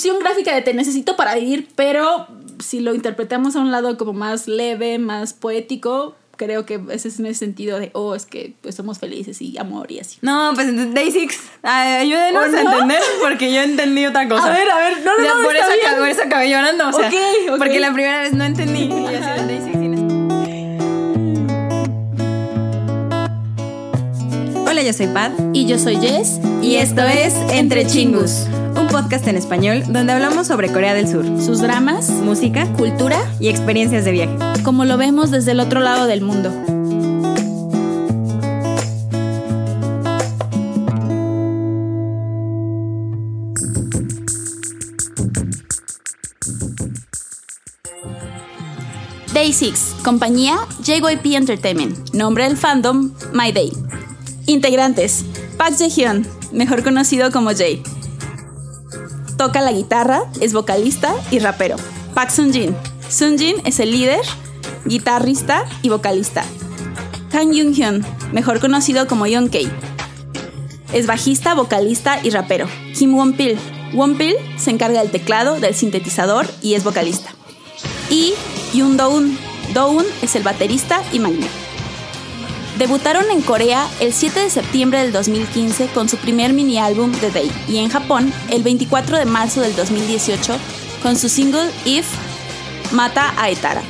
descripción gráfica de te necesito para vivir, pero si lo interpretamos a un lado como más leve, más poético, creo que ese es en el sentido de, oh, es que pues somos felices y amor y así. No, pues Day Six, ayúdenos ¿O a entender porque yo entendí otra cosa. A ver, a ver, no, no, Ya, no, por, está eso bien. acabé, por eso acabé llorando. O sea. Porque la primera vez no entendí. Y yo así de Day Six sin Hola, yo soy Pat. Y yo soy Jess. Y esto es Entre Chingus, un podcast en español donde hablamos sobre Corea del Sur, Sus dramas, música cultura, y experiencias de viaje. como lo vemos desde el otro lado del mundo. Day 6, compañía JYP Entertainment, nombre del fandom My Day. Integrantes: Park Jae-hyun, mejor conocido como Jay. Toca la guitarra, es vocalista y rapero. Park Sung-jin. Sung-jin es el líder, guitarrista y vocalista. Kang Young-hyun, mejor conocido como Young-K. Es bajista, vocalista y rapero. Kim Won-pil. Won-pil se encarga del teclado, del sintetizador y es vocalista. Y Yoon Do-un. Do-un es el baterista y magneto. Debutaron en Corea el 7 de septiembre del 2015 con su primer mini álbum The Day y en Japón el 24 de marzo del 2018 con su single If Mata a Etara.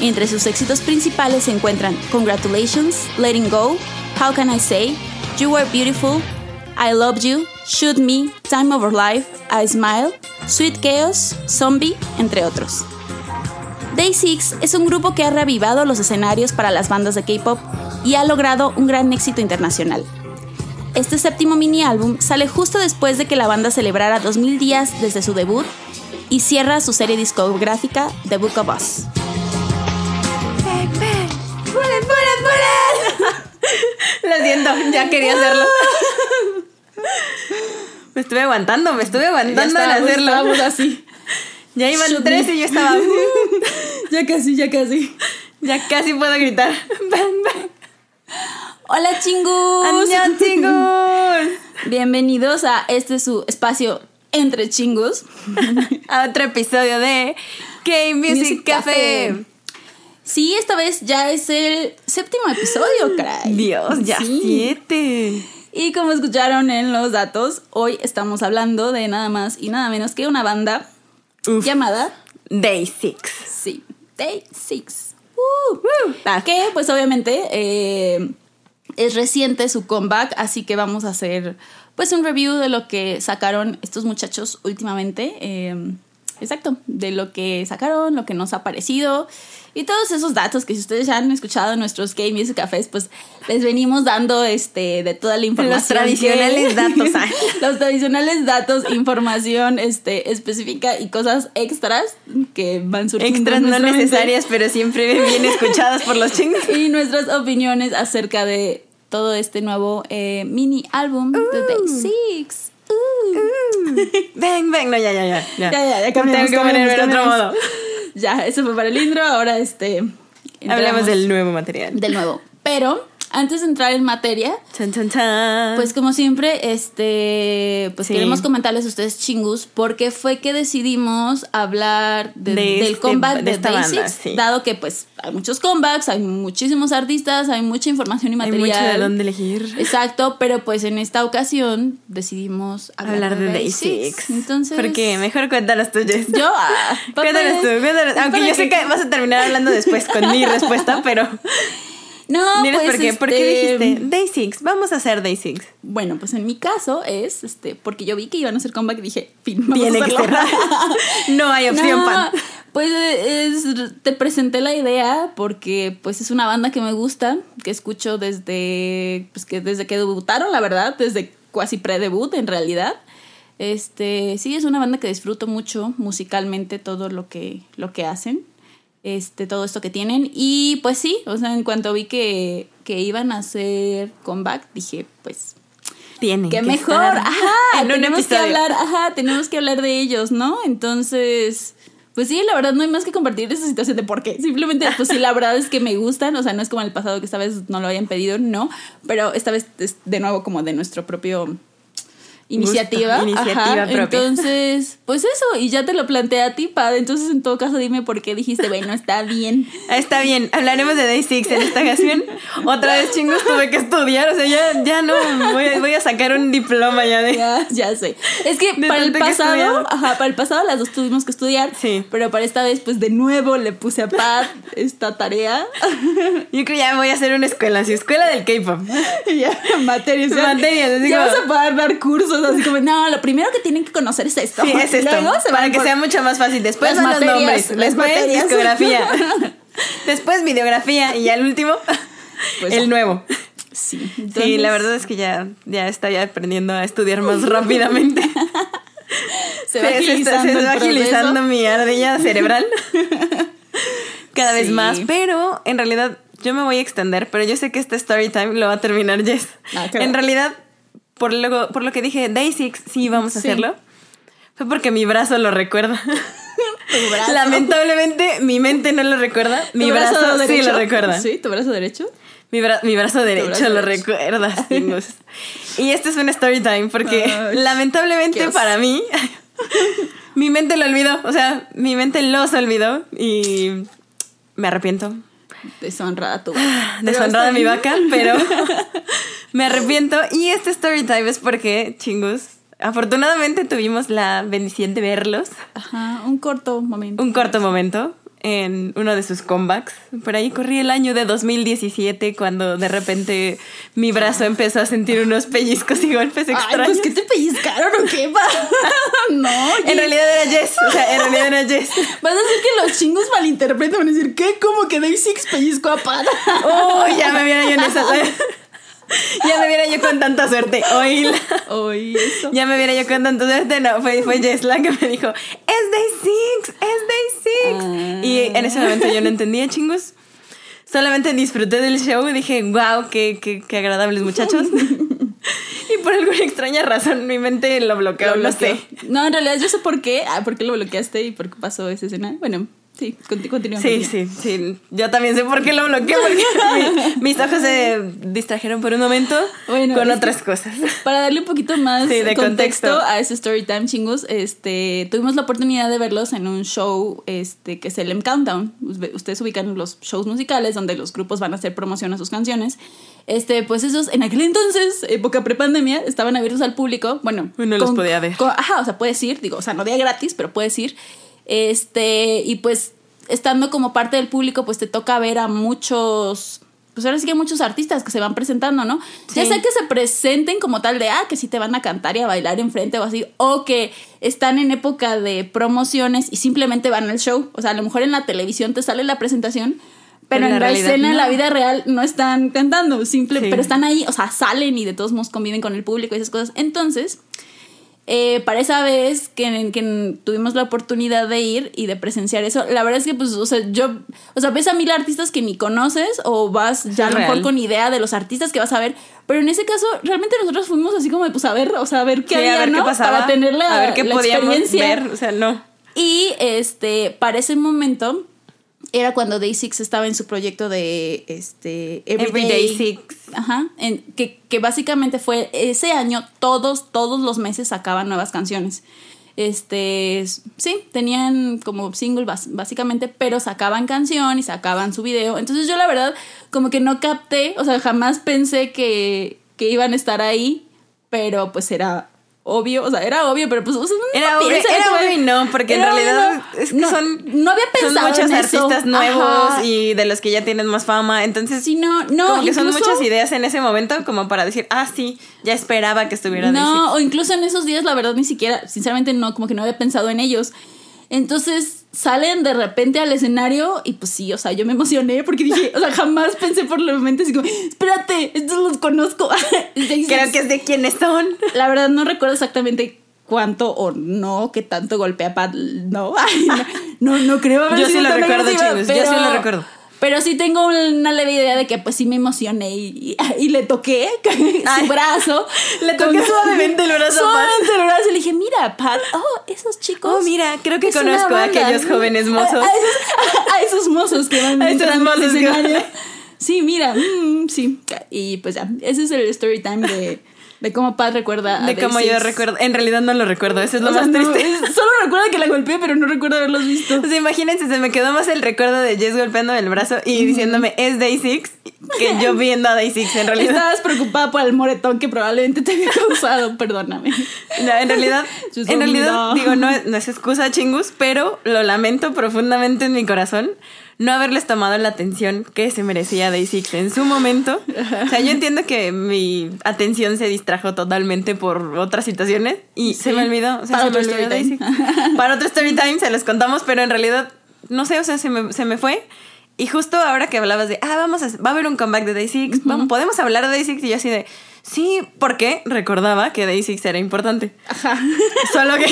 Entre sus éxitos principales se encuentran Congratulations, Letting Go, How Can I Say, You Are Beautiful, I Love You, Shoot Me, Time Our Life, I Smile, Sweet Chaos, Zombie, entre otros. Day 6 es un grupo que ha reavivado los escenarios para las bandas de K-pop y ha logrado un gran éxito internacional. Este séptimo mini álbum sale justo después de que la banda celebrara 2000 días desde su debut y cierra su serie discográfica The Book of Us. Lo siento, ya quería hacerlo. Me estuve aguantando, me estuve aguantando en hacerlo. así. Ya iban Shoot tres y yo estaba. uh, Ya casi, ya casi. ya casi puedo gritar. Bang, bang. Hola chingus. ¡Annyeong, chicos! Bienvenidos a este su espacio entre chingus. A otro episodio de K-Music Music Café. Café. Sí, esta vez ya es el séptimo episodio, caray. Dios, ya Sí. siete. Y como escucharon en los datos, hoy estamos hablando de nada más y nada menos que una banda Uf. llamada Day Six. sí, Day Six. Uh, Ah, que pues obviamente eh, es reciente su comeback, así que vamos a hacer pues un review de lo que sacaron estos muchachos últimamente. eh, exacto, de lo que sacaron, lo que nos ha parecido y todos esos datos que si ustedes ya han escuchado en nuestros Game Music Cafés, pues les venimos dando este de toda la información. Los tradicionales que- datos, ah. los tradicionales datos, información este, específica y cosas extras que van surgiendo. Extras no necesarias, pero siempre bien escuchadas por los chingos. y nuestras opiniones acerca de todo este nuevo eh, mini álbum de Day Six. Uh. Ven, ven, no, ya, ya, ya. Ya, ya, ya cambiamos, Tengo que ponerme en otro modo. Ya, eso fue para el intro, ahora este... Hablemos del nuevo material. del nuevo. Pero, antes de entrar en materia, Chan, chan, chan. pues como siempre, este, pues Sí. queremos comentarles a ustedes chingus porque fue que decidimos hablar de- De del este- comeback de de, banda, sí. dado que pues hay muchos comebacks, hay muchísimos artistas, hay mucha información y Hay material. mucho de dónde elegir. Exacto, pero pues en esta ocasión decidimos hablar, Hablar de Day Six. Six. Entonces, Porque mejor cuéntanos tú, Jess. yo ah, Cuéntanos tú, cuéntanos. Aunque yo sé que vas a terminar hablando después con mi respuesta, pero. No, Dinos pues por qué. ¿Por qué este, dijiste Day Six? Vamos a hacer Day Six. Bueno, pues en mi caso es este porque yo vi que iban a hacer comeback y dije, fin, vamos a no hay opción, No, pan. Pues es- te presenté la idea porque pues es una banda que me gusta, que escucho desde pues que desde que debutaron, la verdad, desde casi pre-debut en realidad. Este, sí es una banda que disfruto mucho musicalmente todo lo que lo que hacen. Este, todo esto que tienen y pues sí, o sea, en cuanto vi que que iban a hacer comeback, dije, pues Tienen. que que mejor, estar ajá, en tenemos que hablar, ajá, tenemos que hablar de ellos, ¿no? Entonces, pues sí, la verdad no hay más que compartir esa situación de por qué. Simplemente, pues sí, la verdad es que me gustan, o sea, no es como en el pasado que esta vez no lo hayan pedido, no, pero esta vez es de nuevo como de nuestro propio iniciativa. Gusto, iniciativa Ajá, propia. Entonces, pues eso, y ya te lo planteé a ti, Pad. Entonces, en todo caso, dime por qué dijiste, bueno, está bien. Está bien, hablaremos de Day Six en esta ocasión. Otra vez chingos tuve que estudiar, o sea, ya, ya no, voy a, voy a sacar un diploma ya de... Ya, ya sé. Es que para el pasado, ajá, para el pasado las dos tuvimos que estudiar. Sí. Pero para esta vez, pues de nuevo le puse a Pat esta tarea. Yo creo que ya voy a hacer una escuela, así, escuela del K-pop. Ya, materias. Materias, así Ya como- vas a poder dar cursos, así como, no, lo primero que tienen que conocer es esto. Sí, es esto, Luego se para que por- sea mucho más fácil. Después Las los nombres, las después materias. discografía, después videografía y ya el último, Pues, el nuevo. Sí, Sí, entonces, la verdad es que ya, ya estoy aprendiendo a estudiar más rápidamente. se va Se- se agilizando, se va agilizando mi ardilla cerebral cada vez más, pero en realidad yo me voy a extender, pero yo sé que este story time lo va a terminar Jess. Ah, claro. En realidad, por lo, por lo que dije, Day Six, sí, vamos a Sí. hacerlo, fue porque mi brazo lo recuerda. Tu brazo. Lamentablemente mi mente no lo recuerda, ¿Tu mi brazo, sí derecho? lo recuerda. Sí, tu brazo derecho. Mi, bra- mi brazo derecho brazo lo derecho. recuerda. Y este es un story time porque lamentablemente para mí mi mente lo olvidó, o sea, mi mente los olvidó y me arrepiento. Deshonrada tu Deshonrada Pero mi vaca, pero me arrepiento. Y este story time es porque, chingos, afortunadamente tuvimos la bendición de verlos Ajá, un corto momento. un corto momento en uno de sus comebacks. Por ahí corrí el año de 2017 cuando de repente mi brazo empezó a sentir unos pellizcos y golpes Ay, extraños. pues que te pellizcaron o qué, no, En realidad era Jess, o sea, en realidad era Jess. Vas a decir que los chingos malinterpretan, van a decir, ¿qué? ¿Cómo que Dave Six pellizco a Pat? Oh, ya me viera yo en esa. Ya me viera yo con tanta suerte. Oíla. Oye, eso. Ya me viera yo con tanta suerte. No, fue, fue Jess la que me dijo, es Day Six, es Day Six. Ah. Y en ese momento yo no entendía, chingos. Solamente disfruté del show y dije, wow, qué, qué, qué agradables muchachos. y por alguna extraña razón mi mente lo bloqueó, Lo no bloqueó. sé. No, en realidad yo sé por qué. Ah, ¿por qué lo bloqueaste y por qué pasó esa escena? Bueno, sí, conti- continúa. Sí, sí, sí. Yo también sé por qué lo bloqueé, porque mi- mis ojos se distrajeron por un momento Bueno, con otras cosas. Para darle un poquito más Sí, de contexto, contexto. a ese story time, chingos, este, tuvimos la oportunidad de verlos en un show este, que es el M Countdown. Ustedes ubican los shows musicales donde los grupos van a hacer promoción a sus canciones. Este, pues esos, en aquel entonces, época prepandemia, estaban abiertos al público. Bueno, Uno los podía ver. con- ajá, o sea, puedes ir, digo, o sea, no día gratis, pero puedes ir. Este, y pues estando como parte del público, pues te toca ver a muchos, pues ahora sí que hay muchos artistas que se van presentando, ¿no? Ya sea que se presenten como tal de, ah, que sí te van a cantar y a bailar enfrente o así, o que están en época de promociones y simplemente van al show. O sea, a lo mejor en la televisión te sale la presentación, pero Pero en la realidad escena, en la vida real, no están cantando, simple, Sí. pero están ahí, o sea, salen y de todos modos conviven con el público y esas cosas. Entonces, eh, para esa vez que, que tuvimos la oportunidad de ir y de presenciar eso, la verdad es que, pues, o sea, yo, o sea, ves a mil artistas que ni conoces o vas ya a lo mejor con idea de los artistas que vas a ver, pero en ese caso, realmente nosotros fuimos así como de, pues, a ver, o sea, a ver qué Sí, había, a ver ¿no? qué pasaba. Para tener la, a ver qué la podíamos experiencia. ver. O sea, no. Y este, para ese momento era cuando Day Six estaba en su proyecto de este Everyday Six. Ajá. en- que, que básicamente fue ese año, todos, todos los meses sacaban nuevas canciones. Este, sí, tenían como single básicamente, pero sacaban canción y sacaban su video. Entonces yo la verdad como que no capté, o sea, jamás pensé que, que iban a estar ahí, pero pues era obvio, o sea, era obvio, pero pues o sea, uno Era no obvio, era obvio y no, porque en realidad obvio, es que no, son, no había son pensado muchos en eso. artistas nuevos Ajá. y de los que ya tienen más fama. Entonces, Sí, no, no, como que son muchas ideas en ese momento como para decir, ah, sí, ya esperaba que estuviera Day Six. No, o incluso en esos días, la verdad, ni siquiera, sinceramente, no, como que no había pensado en ellos. Entonces salen de repente al escenario y pues sí, o sea, yo me emocioné porque dije, o sea, jamás pensé por la mente así como, espérate, estos los conozco. Creo que es de quiénes son. La verdad no recuerdo exactamente cuánto o no, qué tanto golpea Pat, no, Ay, no, no, no creo haber Yo sí lo recuerdo, agresiva, chicos, yo sí lo recuerdo. Pero sí tengo una leve idea de que pues sí me emocioné y, y- y le toqué Ay. su brazo. Le toqué suavemente el brazo. Suavemente oh, esos chicos. Oh, mira, creo que conozco a banda". aquellos jóvenes mozos. A, a esos, a esos mozos que van A esos mozos que. Sí, mira, mm, sí. Y pues ya, ese es el story time de, De cómo Pat recuerda a De cómo yo recuerdo. En realidad no lo recuerdo, eso es lo O sea, más no, triste. es- solo recuerda que la golpeé, pero no recuerdo haberlos visto. O sea, imagínense, se me quedó más el recuerdo de Jess golpeando el brazo y diciéndome es Day Six que yo viendo a Day Six en realidad. Estabas preocupada por el moretón que probablemente te había causado, perdóname. No, en realidad, en realidad, digo, no, no es excusa, chingus, pero lo lamento profundamente en mi corazón no haberles tomado la atención que se merecía Day Six en su momento. O sea, yo entiendo que mi atención se distrajo totalmente por otras situaciones y se me olvidó. O sea, Para se me otro olvidó Day Six. Para otro story time se los contamos, pero en realidad, no sé, o sea, se me, se me fue. Y justo ahora que hablabas de, ah, vamos a, va a haber un comeback de Day Six, vamos, podemos hablar de Day Six, y yo así de, sí, porque recordaba que Day Six era importante. Ajá. Solo que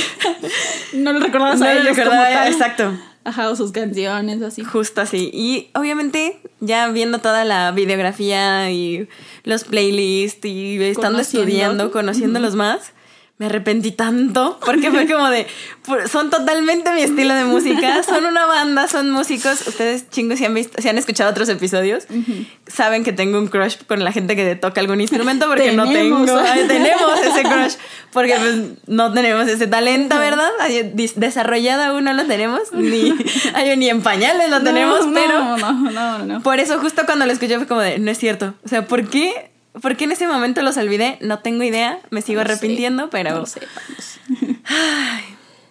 No lo recordabas no a lo ellos recordaba, como tal. exacto. Ajá, o sus canciones, así. Justo así. Y obviamente, ya viendo toda la videografía y los playlists y estando Conociendo. estudiando, conociéndolos más, me arrepentí tanto porque fue como de, son totalmente mi estilo de música, son una banda, son músicos. Ustedes chingos si han visto, si han escuchado otros episodios, saben que tengo un crush con la gente que toca algún instrumento porque no Tenemos. tengo, Ay, tenemos ese crush porque pues no tenemos ese talento, ¿verdad? Desarrollado aún no lo tenemos, ni, ay, ni en pañales lo tenemos, No, pero No, no, no, no. por eso justo cuando lo escuché fue como de, no es cierto. O sea, ¿por qué? ¿Por qué en ese momento los olvidé? No tengo idea, me sigo No sé, arrepintiendo, pero, No sé, vamos.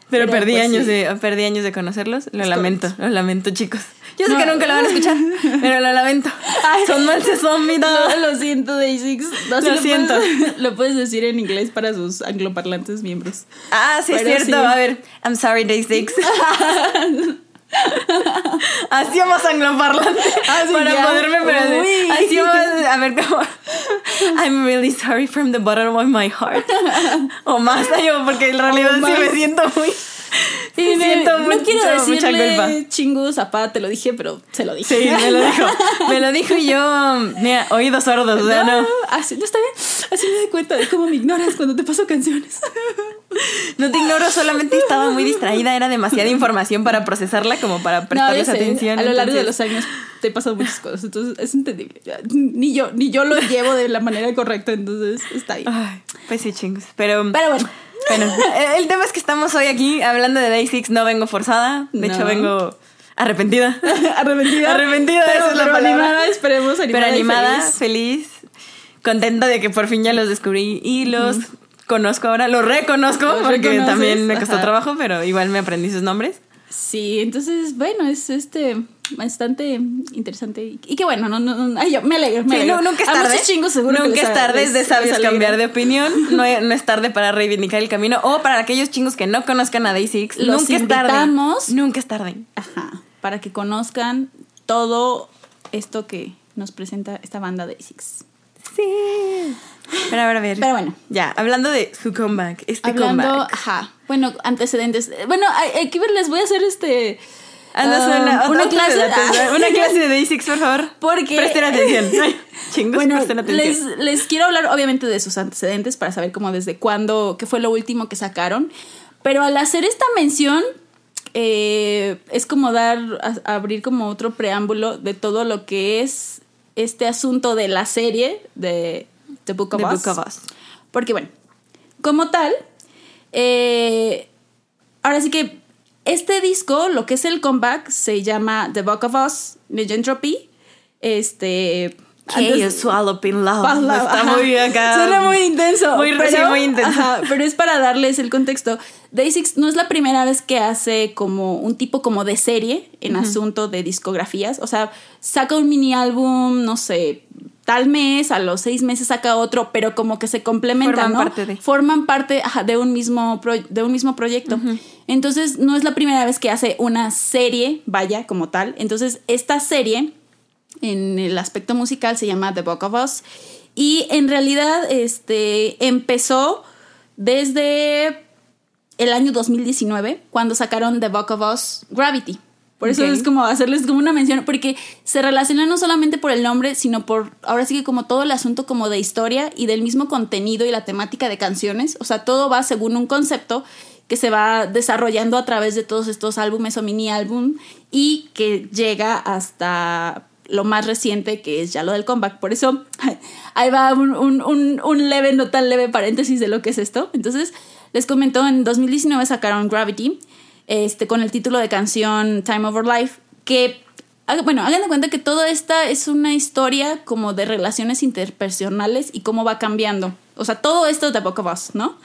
pero, pero perdí, pues años sí. de, perdí años de conocerlos. Lo Es lamento, lo lamento, chicos. Yo sé No. que nunca lo van a escuchar, pero lo lamento. Ay. Son malses zombie, no. No, lo siento, Day Six. No, sí Lo siento. Puedes, lo puedes decir en inglés para sus angloparlantes miembros. Ah, sí, es cierto. sí. A ver, I'm sorry, Day Six. Así a angloparlante Ah, sí, para ya. poderme pero Uy. así vamos a ver cómo I'm really sorry from the bottom of my heart o más yo porque en realidad sí más. me siento muy sí me- siento no mucho- quiero decirle chingus a Pa, te lo dije, pero se lo dije. sí me lo dijo me lo dijo y yo mira oídos sordos o sea no Así, no está bien. Así me doy cuenta de cómo me ignoras cuando te paso canciones. no te ignoro solamente estaba muy distraída era demasiada información para procesarla como para prestarles atención A lo largo de los años te pasan muchas cosas, entonces es entendible. Ni yo, ni yo lo llevo de la manera correcta, entonces está bien. Ay, pues sí, chingos. Pero, Pero bueno, bueno, el, tema es que estamos hoy aquí hablando de Day Six. No vengo forzada. De No. hecho, vengo arrepentida. arrepentida. Arrepentida, pero, esa es la pero palabra. animada, esperemos animada. Pero animada, feliz. feliz. contenta de que por fin ya los descubrí y los conozco ahora. Los reconozco Los porque reconoces, también me costó ajá. trabajo, pero igual me aprendí sus nombres. Sí, entonces, bueno, es este bastante interesante. Y, y que bueno, no, no, no- ay, yo me alegro. Me Sí, alegro. no, nunca es tarde. chingos seguro nunca es tarde, es de sabios cambiar de opinión. No, no es tarde para reivindicar el camino. O para aquellos chingos que no conozcan a Day Six. Los nunca es tarde. Nunca es tarde. Ajá, para que conozcan todo esto que nos presenta esta banda de Six. Sí. Pero a ver, a ver. Pero bueno. Ya, hablando de su comeback. Este Hablando, comeback. ajá, bueno, antecedentes. Bueno, aquí les voy a hacer este... Andas ah, una, una otra clase. ah. Una clase de Six, por favor. Porque- Presten atención. Chingos, Bueno, presten atención. les, les quiero hablar obviamente de sus antecedentes para saber cómo desde cuándo, qué fue lo último que sacaron. Pero al hacer esta mención, eh, es como dar, a- abrir como otro preámbulo de todo lo que es este asunto de la serie de The Book of The Us. Book of Us. Porque bueno, como tal, eh, ahora sí que este disco, lo que es el comeback, se llama The Book of Us, Legentropy. Este... Que antes- Swallowed in Love. Está ajá. muy acá. Suena muy intenso. Muy, pero, muy intenso. ajá, pero es para darles el contexto. Day Six no es la primera vez que hace como un tipo como de serie en asunto de discografías. O sea, saca un mini álbum, no sé, tal mes, a los seis meses saca otro, pero como que se complementan, Forman ¿no? parte de. Forman parte ajá, de un mismo pro- de un mismo proyecto. Entonces, no es la primera vez que hace una serie, vaya, como tal. Entonces, esta serie en el aspecto musical se llama The Book of Us y en realidad este empezó desde el año 2019 cuando sacaron The Book of Us Gravity. Por eso es como hacerles como una mención, porque se relaciona no solamente por el nombre, sino por ahora sí que como todo el asunto como de historia y del mismo contenido y la temática de canciones. O sea, todo va según un concepto que se va desarrollando a través de todos estos álbumes o mini álbum y que llega hasta lo más reciente, que es ya lo del comeback. Por eso ahí va un, un, un, leve, no tan leve paréntesis de lo que es esto. Entonces, les comento, en 2019 sacaron Gravity, este, con el título de canción Time Over Life, que, bueno, hagan de cuenta que toda esta es una historia como de relaciones interpersonales y cómo va cambiando. O sea, todo esto de Book of ¿no?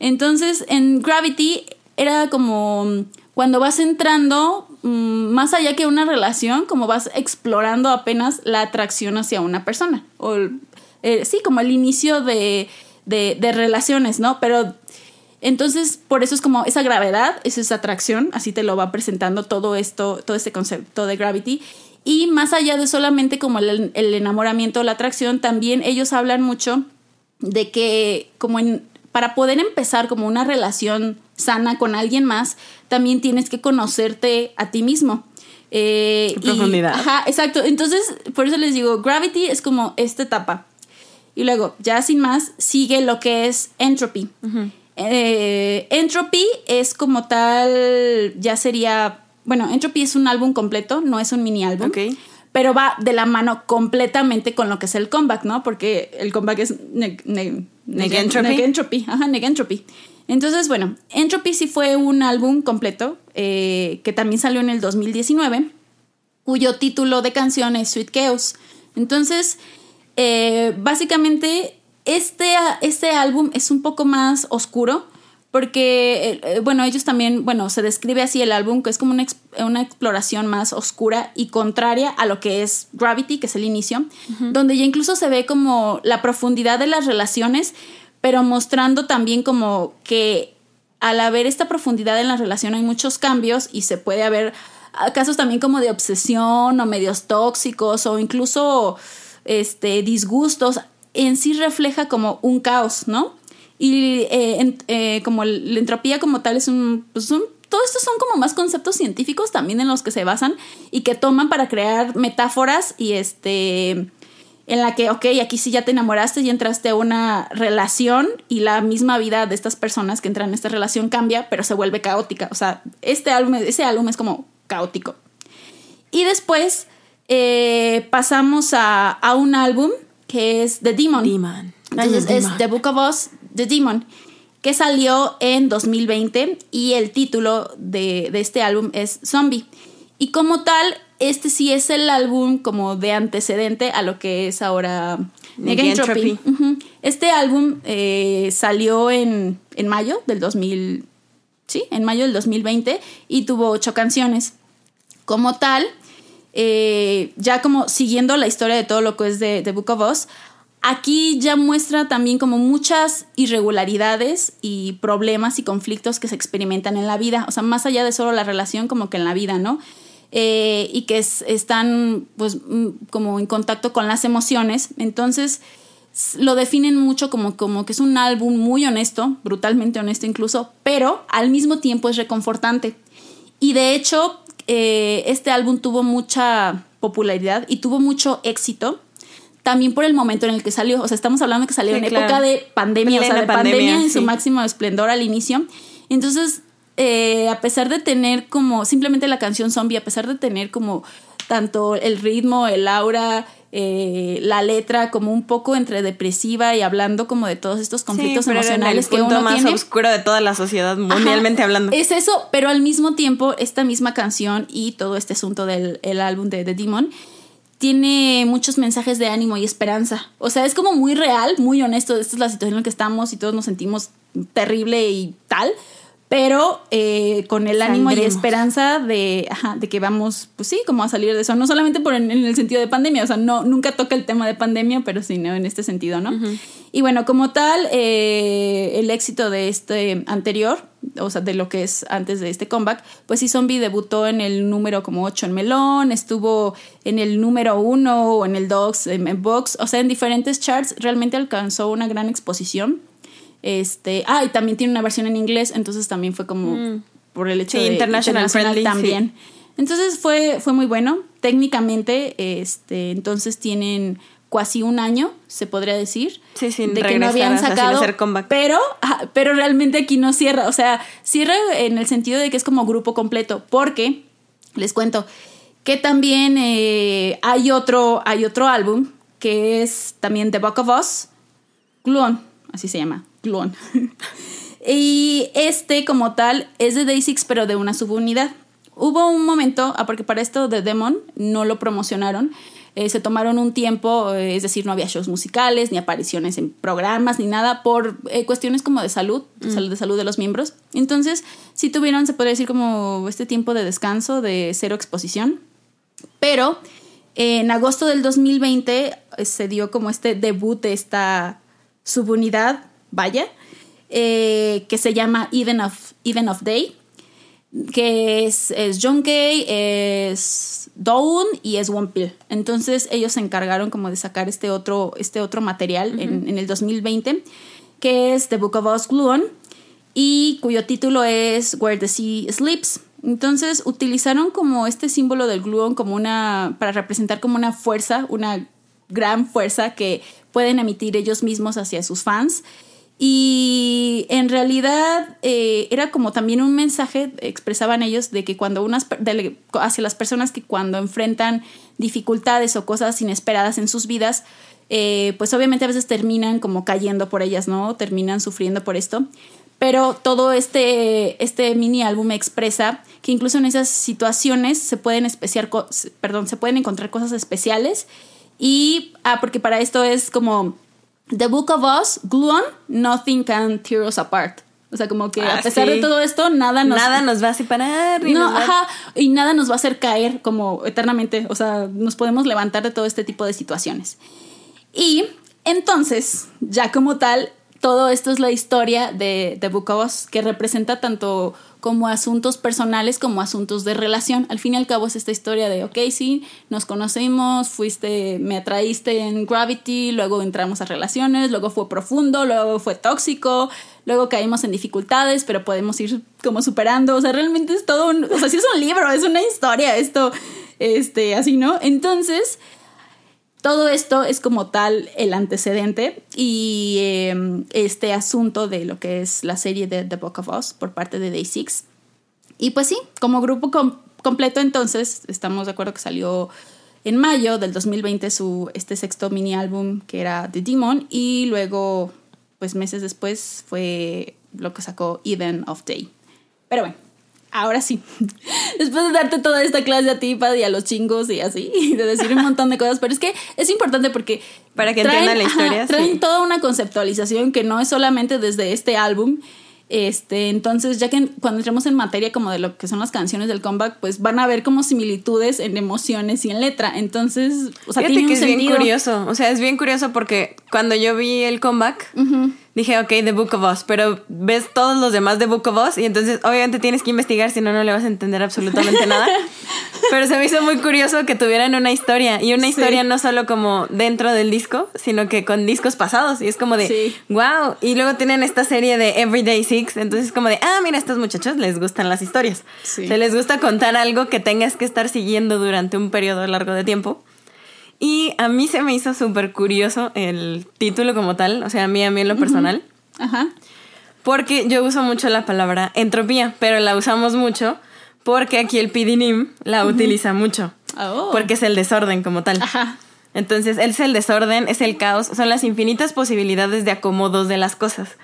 Entonces, en Gravity era como cuando vas entrando mm, más allá que una relación, como vas explorando apenas la atracción hacia una persona. O eh, sí, como el inicio de, de, relaciones, ¿no? Pero entonces, por eso es como esa gravedad, es esa atracción, así te lo va presentando todo esto, todo este concepto de gravity. Y más allá de solamente como el, el enamoramiento o la atracción, también ellos hablan mucho de que como en, para poder empezar como una relación sana con alguien más, también tienes que conocerte a ti mismo. Eh, profundidad. ajá, exacto. Entonces, por eso les digo, Gravity es como esta etapa. Y luego, ya sin más, sigue lo que es Entropy. Eh, entropy es como tal, ya sería, bueno, Entropy es un álbum completo, no es un mini álbum. Pero va de la mano completamente con lo que es el comeback, ¿no? Porque el comeback es Negentropy. Ajá, Negentropy. Entonces, bueno, Entropy sí fue un álbum completo eh, que también salió en el 2019, cuyo título de canción es Sweet Chaos. Entonces, eh, básicamente, este, este álbum es un poco más oscuro porque, eh, bueno, ellos también, bueno, se describe así el álbum, que es como una, una, exploración más oscura y contraria a lo que es Gravity, que es el inicio, donde ya incluso se ve como la profundidad de las relaciones, pero mostrando también como que al haber esta profundidad en la relación hay muchos cambios y se puede haber casos también como de obsesión o medios tóxicos o incluso este disgustos en sí refleja como un caos, ¿no? Y eh, eh, como la entropía como tal es un, pues un todo esto son como más conceptos científicos también en los que se basan y que toman para crear metáforas y este en la que, ok, aquí sí ya te enamoraste y entraste a una relación y la misma vida de estas personas que entran en esta relación cambia, pero se vuelve caótica. O sea, este álbum, ese álbum es como caótico. Y después eh, pasamos a, un álbum que es The Demon. Demon. Entonces es The Book of Us, The Demon, que salió en 2020 y el título de, de este álbum es Zombie. Y como tal, este sí es el álbum como de antecedente a lo que es ahora Negentropy. Este álbum eh, salió en, en, mayo del 2000, sí, en mayo del 2020 y tuvo ocho canciones. Como tal, eh, ya como siguiendo la historia de todo lo que es de, de Book of Us, aquí ya muestra también como muchas irregularidades y problemas y conflictos que se experimentan en la vida, o sea, más allá de solo la relación como que en la vida, ¿no? Eh, y que están pues mm, como en contacto con las emociones. Entonces lo definen mucho como, como que es un álbum muy honesto, brutalmente honesto incluso, pero al mismo tiempo es reconfortante. Y de hecho, eh, este álbum tuvo mucha popularidad y tuvo mucho éxito también por el momento en el que salió. O sea, estamos hablando que salió en época de pandemia, o sea, de pandemia, en su máximo esplendor al inicio. Entonces, eh, a pesar de tener como simplemente la canción zombie, a pesar de tener como tanto el ritmo, el aura, eh, la letra como un poco entre depresiva y hablando como de todos estos conflictos emocionales que uno más oscuro de toda la sociedad mundialmente hablando. Es eso, pero al mismo tiempo esta misma canción y todo este asunto del álbum de The Demon tiene muchos mensajes de ánimo y esperanza. O sea, es como muy real, muy honesto. Esta es la situación en la que estamos y todos nos sentimos terrible y tal pero eh, con el ánimo y esperanza de, de que vamos, pues sí, como a salir de eso, no solamente por en, el sentido de pandemia, o sea, no, nunca toca el tema de pandemia, pero sí, ¿no? en este sentido, ¿no? Y bueno, como tal, eh, el éxito de este anterior, o sea, de lo que es antes de este comeback, pues sí, Zombie debutó en el número como 8 en Melón, estuvo en el número 1 o en el Dogs, en Box, o sea, en diferentes charts, realmente alcanzó una gran exposición este, ah, y también tiene una versión en inglés, entonces también fue como mm. por el hecho de international, friendly, también. Entonces fue, fue muy bueno. Técnicamente, este, entonces tienen casi un año, se podría decir, sí, de que no habían sacado, pero, pero realmente aquí no cierra, o sea, cierra en el sentido de que es como grupo completo, porque les cuento Que también eh, hay, otro, hay otro álbum que es también The Book of Us, Gluon, así se llama, Gluon. y este como tal es de Day Six pero de una subunidad. Hubo un momento, ah, porque para esto de Demon no lo promocionaron, eh, se tomaron un tiempo, eh, es decir, no había shows musicales, ni apariciones en programas, ni nada, por eh, cuestiones como de salud, de salud de los miembros. Entonces, sí tuvieron, se podría decir, como este tiempo de descanso, de cero exposición. Pero en agosto del 2020 se dio como este debut de esta subunidad, vaya, que se llama Even of, Even of Day que es, es John Gay, es Dawn y es One Pill. Entonces ellos se encargaron como de sacar este otro, este otro material en, el 2020, que es The Book of Us Gluon, y cuyo título es Where the Sea Sleeps. Entonces utilizaron como este símbolo del gluon como una, para representar como una fuerza, una gran fuerza que pueden emitir ellos mismos hacia sus fans y en realidad eh, era como también un mensaje, expresaban ellos, de que cuando unas, hacia las personas que cuando enfrentan dificultades o cosas inesperadas en sus vidas, eh, pues obviamente a veces terminan como cayendo por ellas, ¿no? Terminan sufriendo por esto. Pero todo este, este mini álbum expresa que incluso en esas situaciones se pueden especiar, perdón, se pueden encontrar cosas especiales. Y, ah, porque para esto es como The Book of Us, Gluon, Nothing Can Tear Us Apart. O sea, como que a ah, pesar de todo esto, nada nos... Nada nos va a separar. Y no, ajá, y nada nos va a hacer caer como eternamente. O sea, nos podemos levantar de todo este tipo de situaciones. Y entonces, ya como tal, todo esto es la historia de The Book of Us, que representa tanto como asuntos personales como asuntos de relación. Al fin y al cabo es esta historia de, ok, sí, nos conocimos, fuiste, me atraíste en Gravity, luego entramos a relaciones, luego fue profundo, luego fue tóxico, luego caímos en dificultades, pero podemos ir como superando. O sea, realmente es todo un, o sea, sí es un libro, es una historia, esto, este, así, ¿no? Entonces, todo esto es como tal el antecedente y em, este asunto de lo que es la serie de The Book of Us por parte de Day Six. Y pues sí, como grupo completo entonces, estamos de acuerdo que salió en mayo del 2020 su, este sexto mini álbum que era The Demon y luego, pues meses después fue lo que sacó Even of Day. Pero bueno, ahora sí, después de darte toda esta clase a ti y a los chingos y así, y de decir un montón de cosas, pero es que es importante porque... Para que entiendan la historia. traen toda una conceptualización que no es solamente desde este álbum, este, entonces, ya que cuando entremos en materia como de lo que son las canciones del comeback, pues van a ver como similitudes en emociones y en letra. Entonces, o sea, tiene que es bien curioso. O sea, es bien curioso porque cuando yo vi el comeback, dije, ok, The Book of Us, pero ves todos los demás de Book of Us y entonces obviamente tienes que investigar, si no, no le vas a entender absolutamente nada. pero se me hizo muy curioso que tuvieran una historia y una historia no solo como dentro del disco, sino que con discos pasados y es como de, wow. Y luego tienen esta serie de Everyday Six, entonces es como de, ah, mira, a estos muchachos les gustan las historias. Se les gusta contar algo que tengas que estar siguiendo durante un periodo largo de tiempo. Y a mí se me hizo súper curioso el título como tal, o sea, a mí, a mí en lo personal. Ajá. Porque yo uso mucho la palabra entropía, pero la usamos mucho porque aquí el PDNIM la utiliza mucho. Oh. Porque es el desorden como tal. Ajá. Entonces, es el desorden, es el caos, son las infinitas posibilidades de acomodos de las cosas.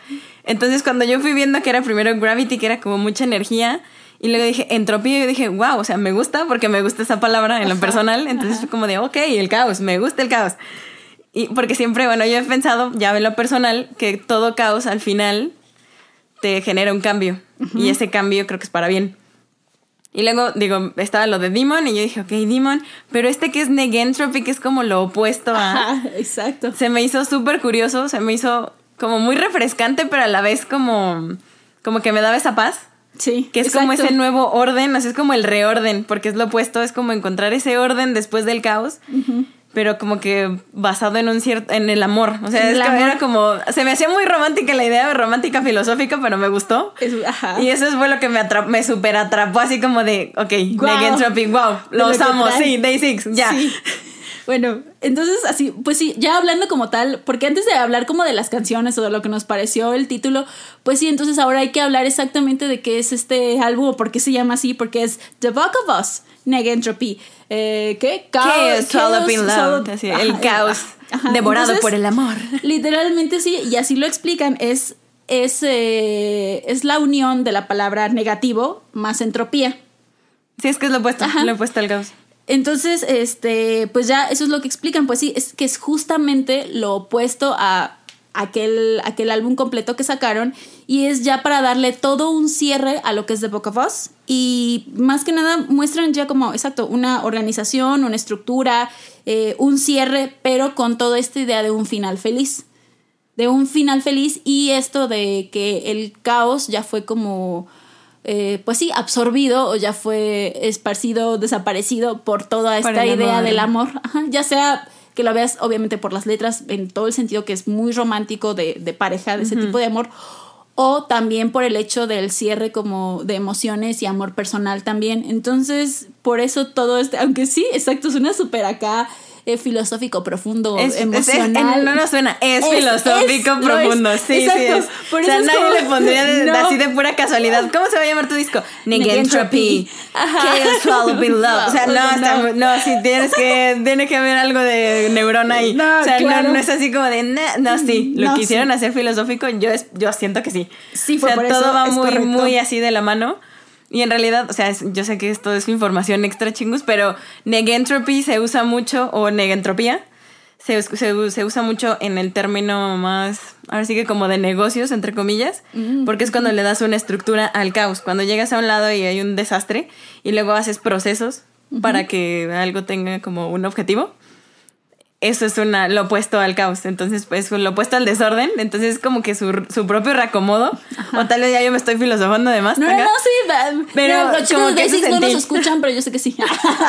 Entonces, cuando yo fui viendo que era primero Gravity, que era como mucha energía, y luego dije entropía y yo dije, wow, o sea, me gusta porque me gusta esa palabra en lo personal. Entonces fue como de, ok, el caos, me gusta el caos. Y porque siempre, bueno, yo he pensado, ya en lo personal, que todo caos al final te genera un cambio. Y ese cambio creo que es para bien. Y luego, digo, estaba lo de Demon y yo dije, ok, Demon, pero este que es Negentropy, que es como lo opuesto a... exacto. Se me hizo súper curioso, se me hizo como muy refrescante, pero a la vez como, como que me daba esa paz. Sí. Que es como ese nuevo orden, así es como el reorden, porque es lo opuesto, es como encontrar ese orden después del caos. Pero como que basado en un cierto, en el amor. O sea, es que era como, se me hacía muy romántica la idea, romántica filosófica, pero me gustó. ajá. Y eso fue lo que me atrapó, me super atrapó, así como de, ok, wow. Entropy, wow, lo usamos, sí, Day Six, ya. Bueno, entonces así, pues sí, ya hablando como tal, porque antes de hablar como de las canciones o de lo que nos pareció el título, pues sí, entonces ahora hay que hablar exactamente de qué es este álbum o por qué se llama así, porque es The Book of Us, Negentropy. Eh, ¿Qué? Chaos, Love. Así, el caos Ajá, devorado entonces, por el amor. Literalmente sí, y así lo explican, es, es, eh, es la unión de la palabra negativo más entropía. Sí, es que es lo opuesto, Ajá. lo opuesto al caos. Entonces, este, pues ya eso es lo que explican, pues sí, es que es justamente lo opuesto a aquel, aquel álbum completo que sacaron y es ya para darle todo un cierre a lo que es The Book of Us y más que nada muestran ya como, exacto, una organización, una estructura, eh, un cierre, pero con toda esta idea de un final feliz, de un final feliz y esto de que el caos ya fue como eh, pues sí, absorbido o ya fue esparcido, desaparecido por toda esta Por idea amor. del amor. Ajá, ya sea que lo veas obviamente por las letras, en todo el sentido que es muy romántico de, de pareja, de ese tipo de amor, o también por el hecho del cierre como de emociones y amor personal también. Entonces, por eso todo este, aunque sí, exacto, suena súper acá eh, filosófico, profundo, Es, es- es- emocional. no nos suena, es, filosófico profundo. Sí, sí. Exacto. Por o sea, nadie como- le pondría de- No. así de pura casualidad. ¿Cómo se va a llamar tu disco? Negentropy. Chaos, Swallowing Love. O sea, O no, sea, está no. muy- no, sí, tienes que, tiene que haber algo de neurona ahí. No, o sea, claro. no, no es así como de, no, sí. Lo No, quisieron sí. hacer filosófico, yo, es, yo siento que sí. Sí, o fue sea, por todo eso, va muy, correcto. muy así de la mano. Y en realidad, o sea, yo sé que esto es información extra chingus, pero negentropy se usa mucho, o negentropía, se, se, se usa mucho en el término más, ahora sí que como de negocios, entre comillas, porque es cuando le das una estructura al caos, cuando llegas a un lado y hay un desastre y luego haces procesos para que algo tenga como un objetivo. Eso es una, lo opuesto al caos, entonces pues lo opuesto al desorden, entonces es como que su, su propio reacomodo, o tal vez ya yo me estoy filosofando de más. No, no, no, sí, Pero mira, los chicos de no nos escuchan, pero yo sé que sí.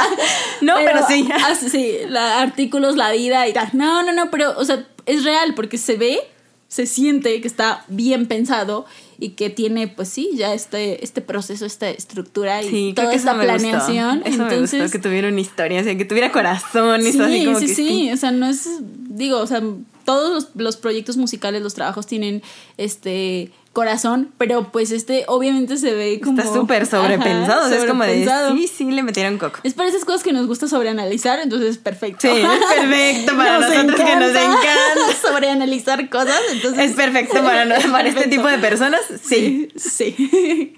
No, pero sí. ah, sí, sí, la- artículos, la vida y tal. No, no, no, pero, o sea, es real porque se ve, se siente que está bien pensado y que tiene, pues sí, ya este, este proceso, esta estructura y Sí, toda esta planeación. gustó. Eso Entonces, me gustó, que tuviera una historia, o sea, que tuviera corazón y sí, así como sí, que sí, o sea, no es, digo, o sea, todos los, los proyectos musicales, los trabajos tienen este corazón, pero pues este obviamente se ve como... Está súper sobrepensado, Ajá, o sea, es como de, sí, sí, le metieron coco. Es para esas cosas que nos gusta sobreanalizar, entonces perfecto. Sí, es perfecto para nosotros que nos encanta. sobreanalizar cosas, entonces... Es perfecto para, para este tipo de personas, sí. Sí. sí.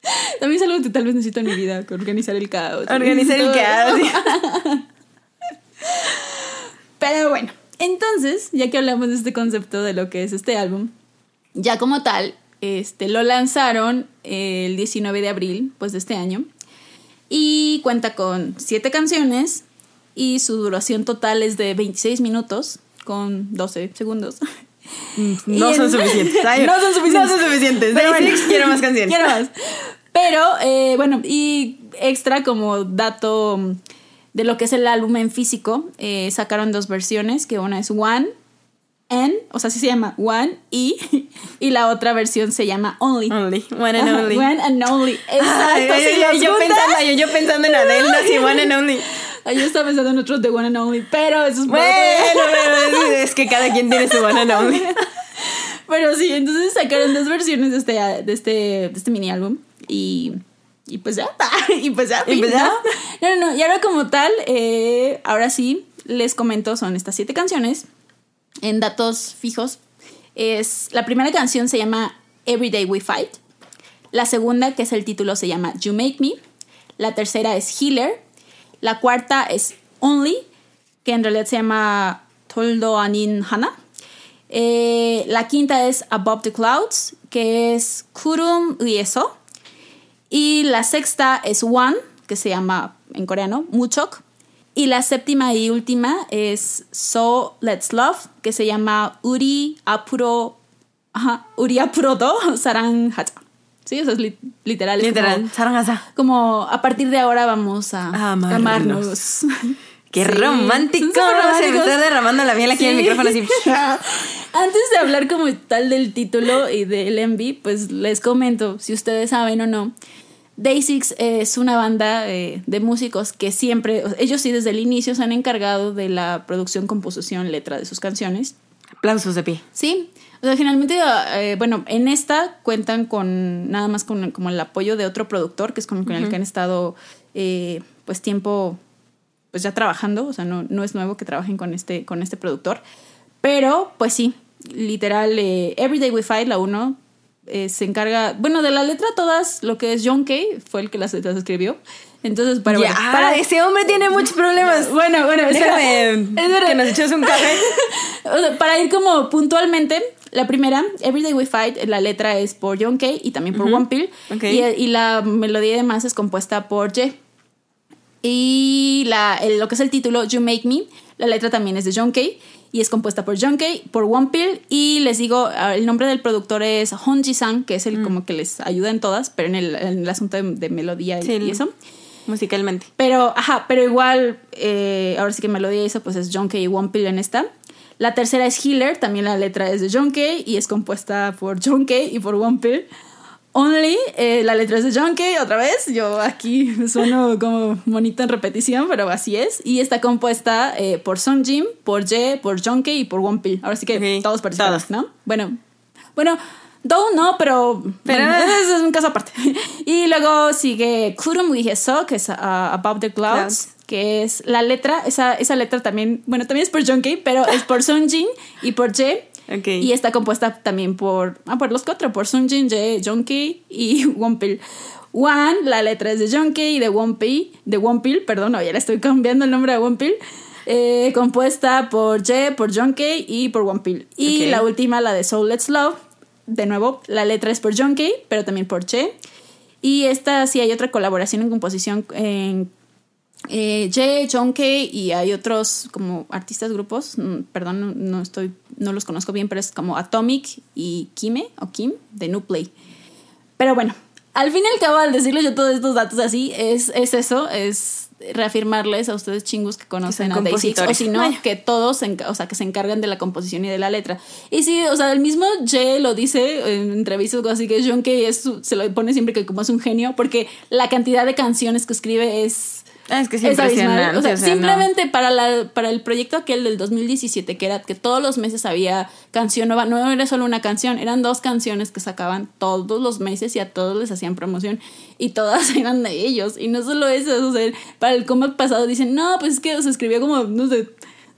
También es algo que tal vez necesito en mi vida, organizar el caos. Organizar el caos. Pero bueno, entonces, ya que hablamos de este concepto de lo que es este álbum, ya como tal, este, lo lanzaron el 19 de abril, pues de este año, y cuenta con siete canciones y su duración total es de 26 minutos con 12 segundos. No Y son en- suficientes. Ay, no son suficientes. No son suficientes. Pero Day bueno. Six, quiero más canciones. Quiero más. Pero, eh, bueno, y extra como dato mm, de lo que es el álbum en físico, eh, sacaron dos versiones, que una es One N, o sea, así se llama One E, y la otra versión se llama Only. Only, one and only. One and Only. Exacto, Ay, si yo, pensando, yo, yo pensando en Adele, no, sí, one and only. Yo estaba pensando en otros de One and Only, pero eso es Bueno, bueno, es que cada quien tiene su one and only. Pero sí, entonces sacaron dos versiones de este, de este, de este mini álbum y, y pues ya, y pues ya, Y pues ya. ¿no? No, no, no, y ahora como tal, eh, ahora sí, les comento, son estas siete canciones en datos fijos. Es, la primera canción se llama Every Day We Fight. La segunda, que es el título, se llama You Make Me. La tercera es Healer. La cuarta es Only, que en realidad se llama Toldo Anin Hana. Eh, la quinta es Above the Clouds, que es Kurum Uyeso. Y la sexta es One, que se llama en coreano Muchok. Y la séptima y última es So Let's Love, que se llama Uri Apuro. Ajá, Uri Apuro Do Sarang Hacha. Sí, eso es li- literal. Literal, Como, como a partir de ahora vamos a Amarnos. amarnos. Qué Sí, romántico. Se me está derramando la miel aquí en el micrófono así. Antes de hablar como tal del título y del MV, pues les comento, si ustedes saben o no, Day Six es una banda eh, de músicos que siempre, ellos sí desde el inicio se han encargado de la producción, composición, letra de sus canciones. Aplausos de pie. Sí, o sea, generalmente, eh, bueno, en esta cuentan con nada más con como el apoyo de otro productor, que es con, el que han estado eh, pues tiempo pues ya trabajando, o sea, no, no es nuevo que trabajen con este, con este productor, pero pues sí, literal, eh, Everyday We Fight, la uno, eh, se encarga, bueno, de la letra todas, lo que es John Kay fue el que las letras escribió. Entonces, para, para ese hombre tiene muchos problemas. Bueno, bueno, déjame que nos echemos un café. para ir como puntualmente, la primera, Everyday We Fight, la letra es por John Kay y también por One Pill. Y, la melodía además es compuesta por Jay. Y la, lo que es el título, You Make Me, la letra también es de John Kay y es compuesta por John Kay, por One Pill y les digo, el nombre del productor es Honji-san, que es el mm. como que les ayuda en todas, pero en el, asunto de, melodía y, eso. Musicalmente. Pero, ajá, pero igual, eh, ahora sí que melodía y eso, pues es John Kay y One Pill en esta. La tercera es Healer, también la letra es de John Kay y es compuesta por John Kay y por One Pill. Only, eh, la letra es de John Kay, otra vez. Yo aquí sueno como monito en repetición, pero así es. Y está compuesta eh, por Son Jim, por Ye, por John Kay y por One Pill. Ahora sí que todos participan, ¿no? Bueno, bueno, Do no, pero, pero ese es un caso aparte. y luego sigue Kurum So, que es uh, Above the Clouds, que es la letra, esa, esa letra también, bueno, también es por John Kay, pero es por Son Jin y por Ye y está compuesta también por, ah, por los cuatro, por Sun Jin, Jae, Key y Wonpil. One, la letra es de Jonkei y de Wonpil, de Wonpil, perdón, ya le estoy cambiando el nombre a Wonpil. Eh, compuesta por Jae, por Jonkei y por Wonpil. Y la última, la de Soul Let's Love, de nuevo, la letra es por Jonkei, pero también por Che. Y esta sí hay otra colaboración en composición en eh, Kay y hay otros como artistas grupos, mm, perdón, no, estoy, no los conozco bien, pero es como Atomic y Kime o Kim de New Play. Pero bueno, al fin y al cabo, al decirles yo todos estos datos así, es, es eso, es reafirmarles a ustedes chingos que conocen a Daisy o si no, que todos, o sea, que se encargan de la composición y de la letra. Y sí, o sea, el mismo Jay lo dice en entrevistas así que John Kay es, se lo pone siempre que como es un genio, porque la cantidad de canciones que escribe es es que es impresionante. O sea, simplemente para, la, para el proyecto aquel del 2017, que era que todos los meses había canción nueva, no era solo una canción, eran dos canciones que sacaban todos los meses y a todos les hacían promoción y todas eran de ellos. Y no solo eso, o sea, para el comeback pasado dicen, no, pues es que se escribió como, no sé,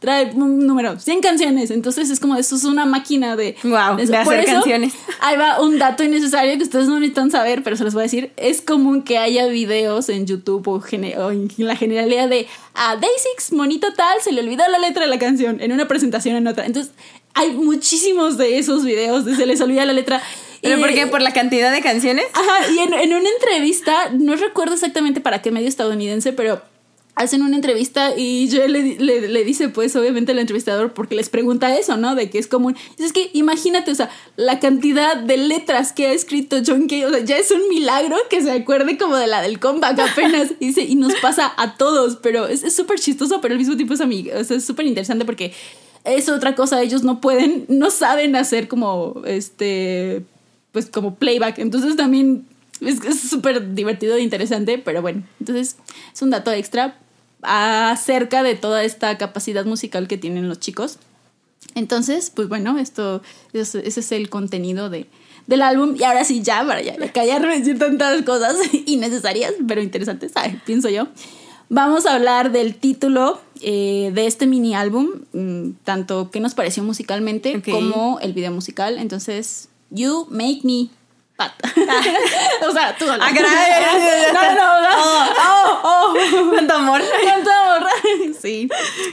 trae un número, 100 canciones. Entonces es como, eso es una máquina de, wow, de, hacer canciones. Ahí va un dato innecesario que ustedes no necesitan saber, pero se los voy a decir. Es común que haya videos en YouTube o, en la generalidad de a Day6, monito tal, se le olvidó la letra de la canción en una presentación en otra. Entonces hay muchísimos de esos videos de se les olvida la letra. ¿Pero por qué? ¿Por la cantidad de canciones? Ajá, y en, en una entrevista, no recuerdo exactamente para qué medio estadounidense, pero hacen una entrevista y yo le, le, dice, pues, obviamente, el entrevistador, porque les pregunta eso, ¿no? De que es común. Es que imagínate, o sea, la cantidad de letras que ha escrito John Kay, o sea, ya es un milagro que se acuerde como de la del comeback apenas. y, y nos pasa a todos, pero es súper chistoso, pero al mismo tiempo es amigo, o sea, es súper interesante porque es otra cosa, ellos no pueden, no saben hacer como, este, pues, como playback. Entonces también es súper divertido e interesante, pero bueno, entonces es un dato extra acerca de toda esta capacidad musical que tienen los chicos. Entonces, pues bueno, esto, ese es el contenido de, del álbum. Y ahora sí, ya, para ya callarme decir tantas cosas innecesarias, pero interesantes, pienso yo. Vamos a hablar del título eh, de este mini álbum, mm, tanto que nos pareció musicalmente como el video musical. Entonces, You Make Me o sea, tú. Ah, no, no, no. Oh, oh, oh. Cuánto amor. Cuánto amor. Sí.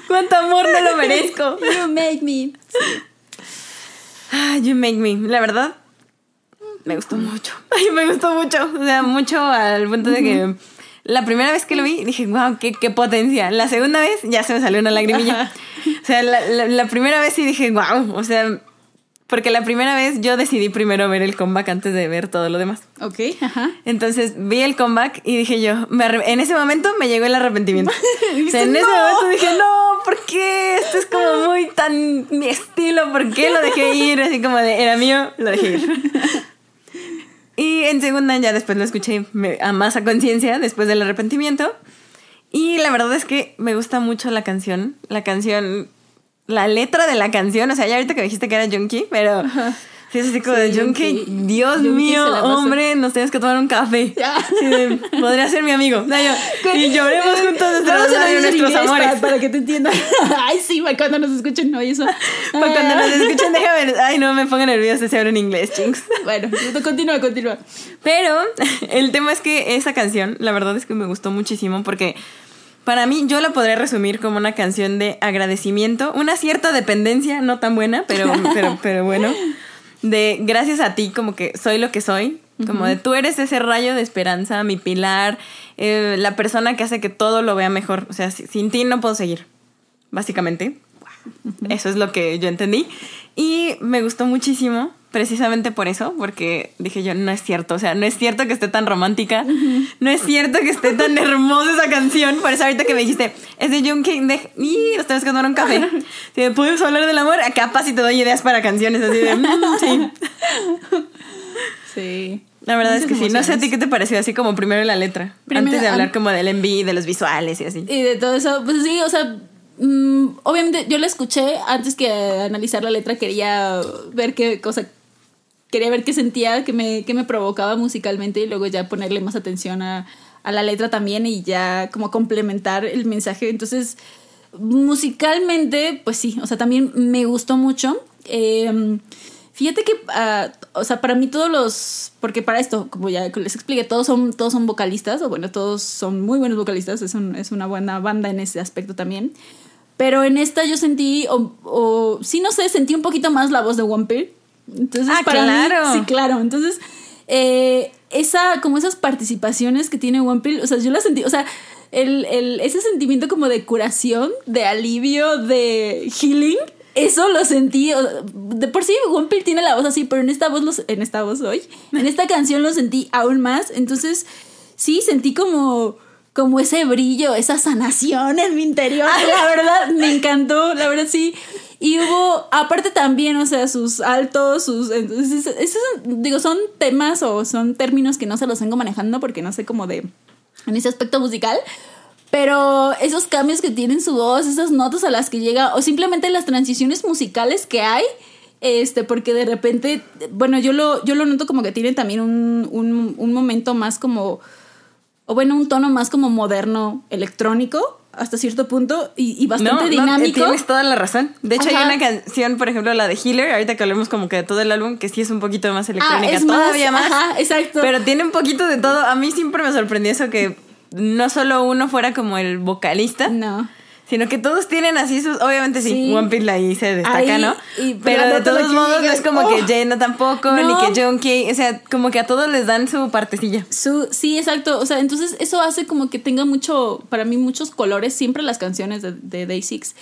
Cuánto amor no lo merezco. You make me. Ah, you make me. La verdad, me gustó mucho. Ay, me gustó mucho. O sea, mucho al punto de que la primera vez que lo vi dije, wow, qué, qué potencia. La segunda vez ya se me salió una lagrimilla. O sea, la, la primera vez sí dije, wow. O sea, porque la primera vez yo decidí primero ver el comeback antes de ver todo lo demás. Ok, ajá. Entonces vi el comeback y dije yo, en ese momento me llegó el arrepentimiento. o sea, en ese momento dije, no, ¿por qué? Esto es como muy tan mi estilo, ¿por qué lo dejé ir? Así como de, era mío, lo dejé ir. Y en segunda ya después lo escuché a más a conciencia después del arrepentimiento. Y la verdad es que me gusta mucho la canción. La canción, la letra de la canción. O sea, ya ahorita que dijiste que era Junkie, pero... Sí, es así como de Junkie, Dios mío, hombre, nos tienes que tomar un café. podría ser mi amigo. y lloremos juntos nuestros amores. Para, que te entiendan. Ay, sí, cuando nos escuchen, no, eso. Para cuando nos escuchen, déjame. Ay, no me pongan nerviosa si hablo en inglés, chinks. Bueno, continúa, continúa. Pero el tema es que esa canción, la verdad es que me gustó muchísimo porque. Para mí, yo la podría resumir como una canción de agradecimiento, una cierta dependencia, no tan buena, pero, pero, pero bueno de gracias a ti como que soy lo que soy, como de tú eres ese rayo de esperanza, mi pilar, eh, la persona que hace que todo lo vea mejor. O sea, sin ti no puedo seguir, básicamente. Eso es lo que yo entendí. Y me gustó muchísimo, precisamente por eso, porque dije yo, no es cierto, o sea, no es cierto que esté tan romántica, no es cierto que esté tan hermosa esa canción. Por eso ahorita que me dijiste, es de John King, de, y nos tenemos que tomar un café. Si me puedes hablar del amor, capaz si te doy ideas para canciones así de, mm, sí. Sí. La verdad es que sí. No sé a ti qué te pareció así como primero la letra. antes de hablar como del envío, de los visuales y así. Y de todo eso. Pues sí, o sea, mm, obviamente yo la escuché antes que analizar la letra. Quería ver qué cosa. Quería ver qué sentía, qué me, qué me provocaba musicalmente y luego ya ponerle más atención a, a la letra también y ya como complementar el mensaje. Entonces, musicalmente, pues sí, o sea, también me gustó mucho. Eh, Fíjate que, uh, o sea, para mí todos los, porque para esto, como ya les expliqué, todos son, todos son vocalistas, o bueno, todos son muy buenos vocalistas, es, un, es una buena banda en ese aspecto también. Pero en esta yo sentí, o, o sí, no sé, sentí un poquito más la voz de One Entonces, ah, claro. sí, claro. Entonces, eh, esa, como esas participaciones que tiene One o sea, yo la sentí, o sea, el, el, ese sentimiento como de curación, de alivio, de healing, eso lo sentí. De por sí, One tiene la voz así, pero en esta voz, los, en esta voz hoy, en esta canción lo sentí aún más. Entonces, sí, sentí como, como ese brillo, esa sanación en mi interior. La verdad, me encantó, la verdad sí. Y hubo, aparte también, o sea, sus altos, sus... Esos, digo, son temas o son términos que no se los vengo manejando porque no sé cómo de... En ese aspecto musical, pero esos cambios que tiene en su voz, esas notas a las que llega, o simplemente las transiciones musicales que hay, este, porque de repente, bueno, yo lo, yo lo noto como que tiene también un, un, un momento más como, o bueno, un tono más como moderno, electrónico, hasta cierto punto y, bastante no, dinámico. No, tienes toda la razón. De hecho, hay una canción, por ejemplo, la de Healer, ahorita que hablemos como que de todo el álbum, que sí es un poquito más electrónica, ah, es todavía más. Ajá, exacto. Pero tiene un poquito de todo. A mí siempre me sorprendió eso que no solo uno fuera como el vocalista. No. Sino que todos tienen así sus. Obviamente sí, One Piece ahí se destaca, ¿no? pero de todos modos no es como que oh". Jane tampoco, ni que Junkie. O sea, como que a todos les dan su partecilla. Su, sí, exacto. O sea, entonces eso hace como que tenga mucho, para mí, muchos colores siempre las canciones de, de Day Six.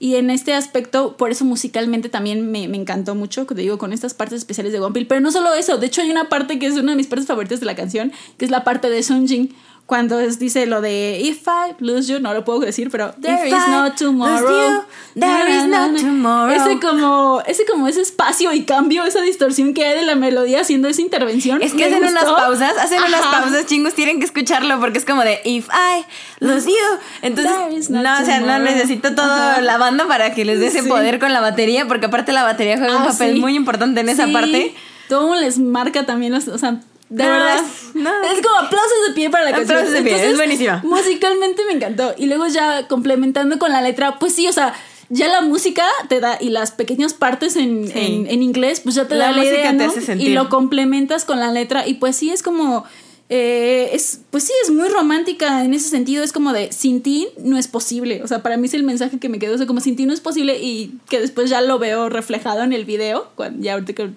Y en este aspecto, por eso musicalmente también me, me encantó mucho, te digo, con estas partes especiales de One Piece. Pero no solo eso, de hecho hay una parte que es una de mis partes favoritas de la canción, que es la parte de Sunjin cuando dice lo de If I lose you, no lo puedo decir, pero There is no tomorrow. there is no tomorrow. Ese como, ese como ese espacio y cambio, esa distorsión que hay de la melodía haciendo esa intervención. Es que hacen unas pausas, hacen unas pausas, chingos, tienen que escucharlo porque es como de If I lose you. Entonces, no, o sea, no necesito toda la banda para que les dé ese poder con la batería, porque aparte la batería juega un ah, papel muy importante en esa parte. Todo les marca también, los, o sea, de verdad. Es, como aplausos de pie para la canción. Aplausos de pie, es buenísima. Musicalmente me encantó. Y luego ya complementando con la letra, pues sí, o sea, ya la música te da, y las pequeñas partes en, en, inglés, pues ya te da la idea, ¿no? Y lo complementas con la letra, y pues sí, es como. Eh, es, pues sí, es muy romántica en ese sentido. Es como de sin ti no es posible. O sea, para mí es el mensaje que me quedó. O sea, como sin ti no es posible y que después ya lo veo reflejado en el video. Cuando, ya ahorita que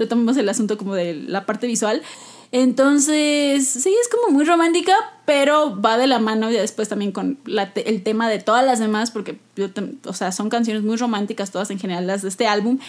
retomamos el asunto como de la parte visual. Entonces, sí, es como muy romántica, pero va de la mano ya después también con el tema de todas las demás, porque yo, o sea, son canciones muy románticas todas en general las de este álbum.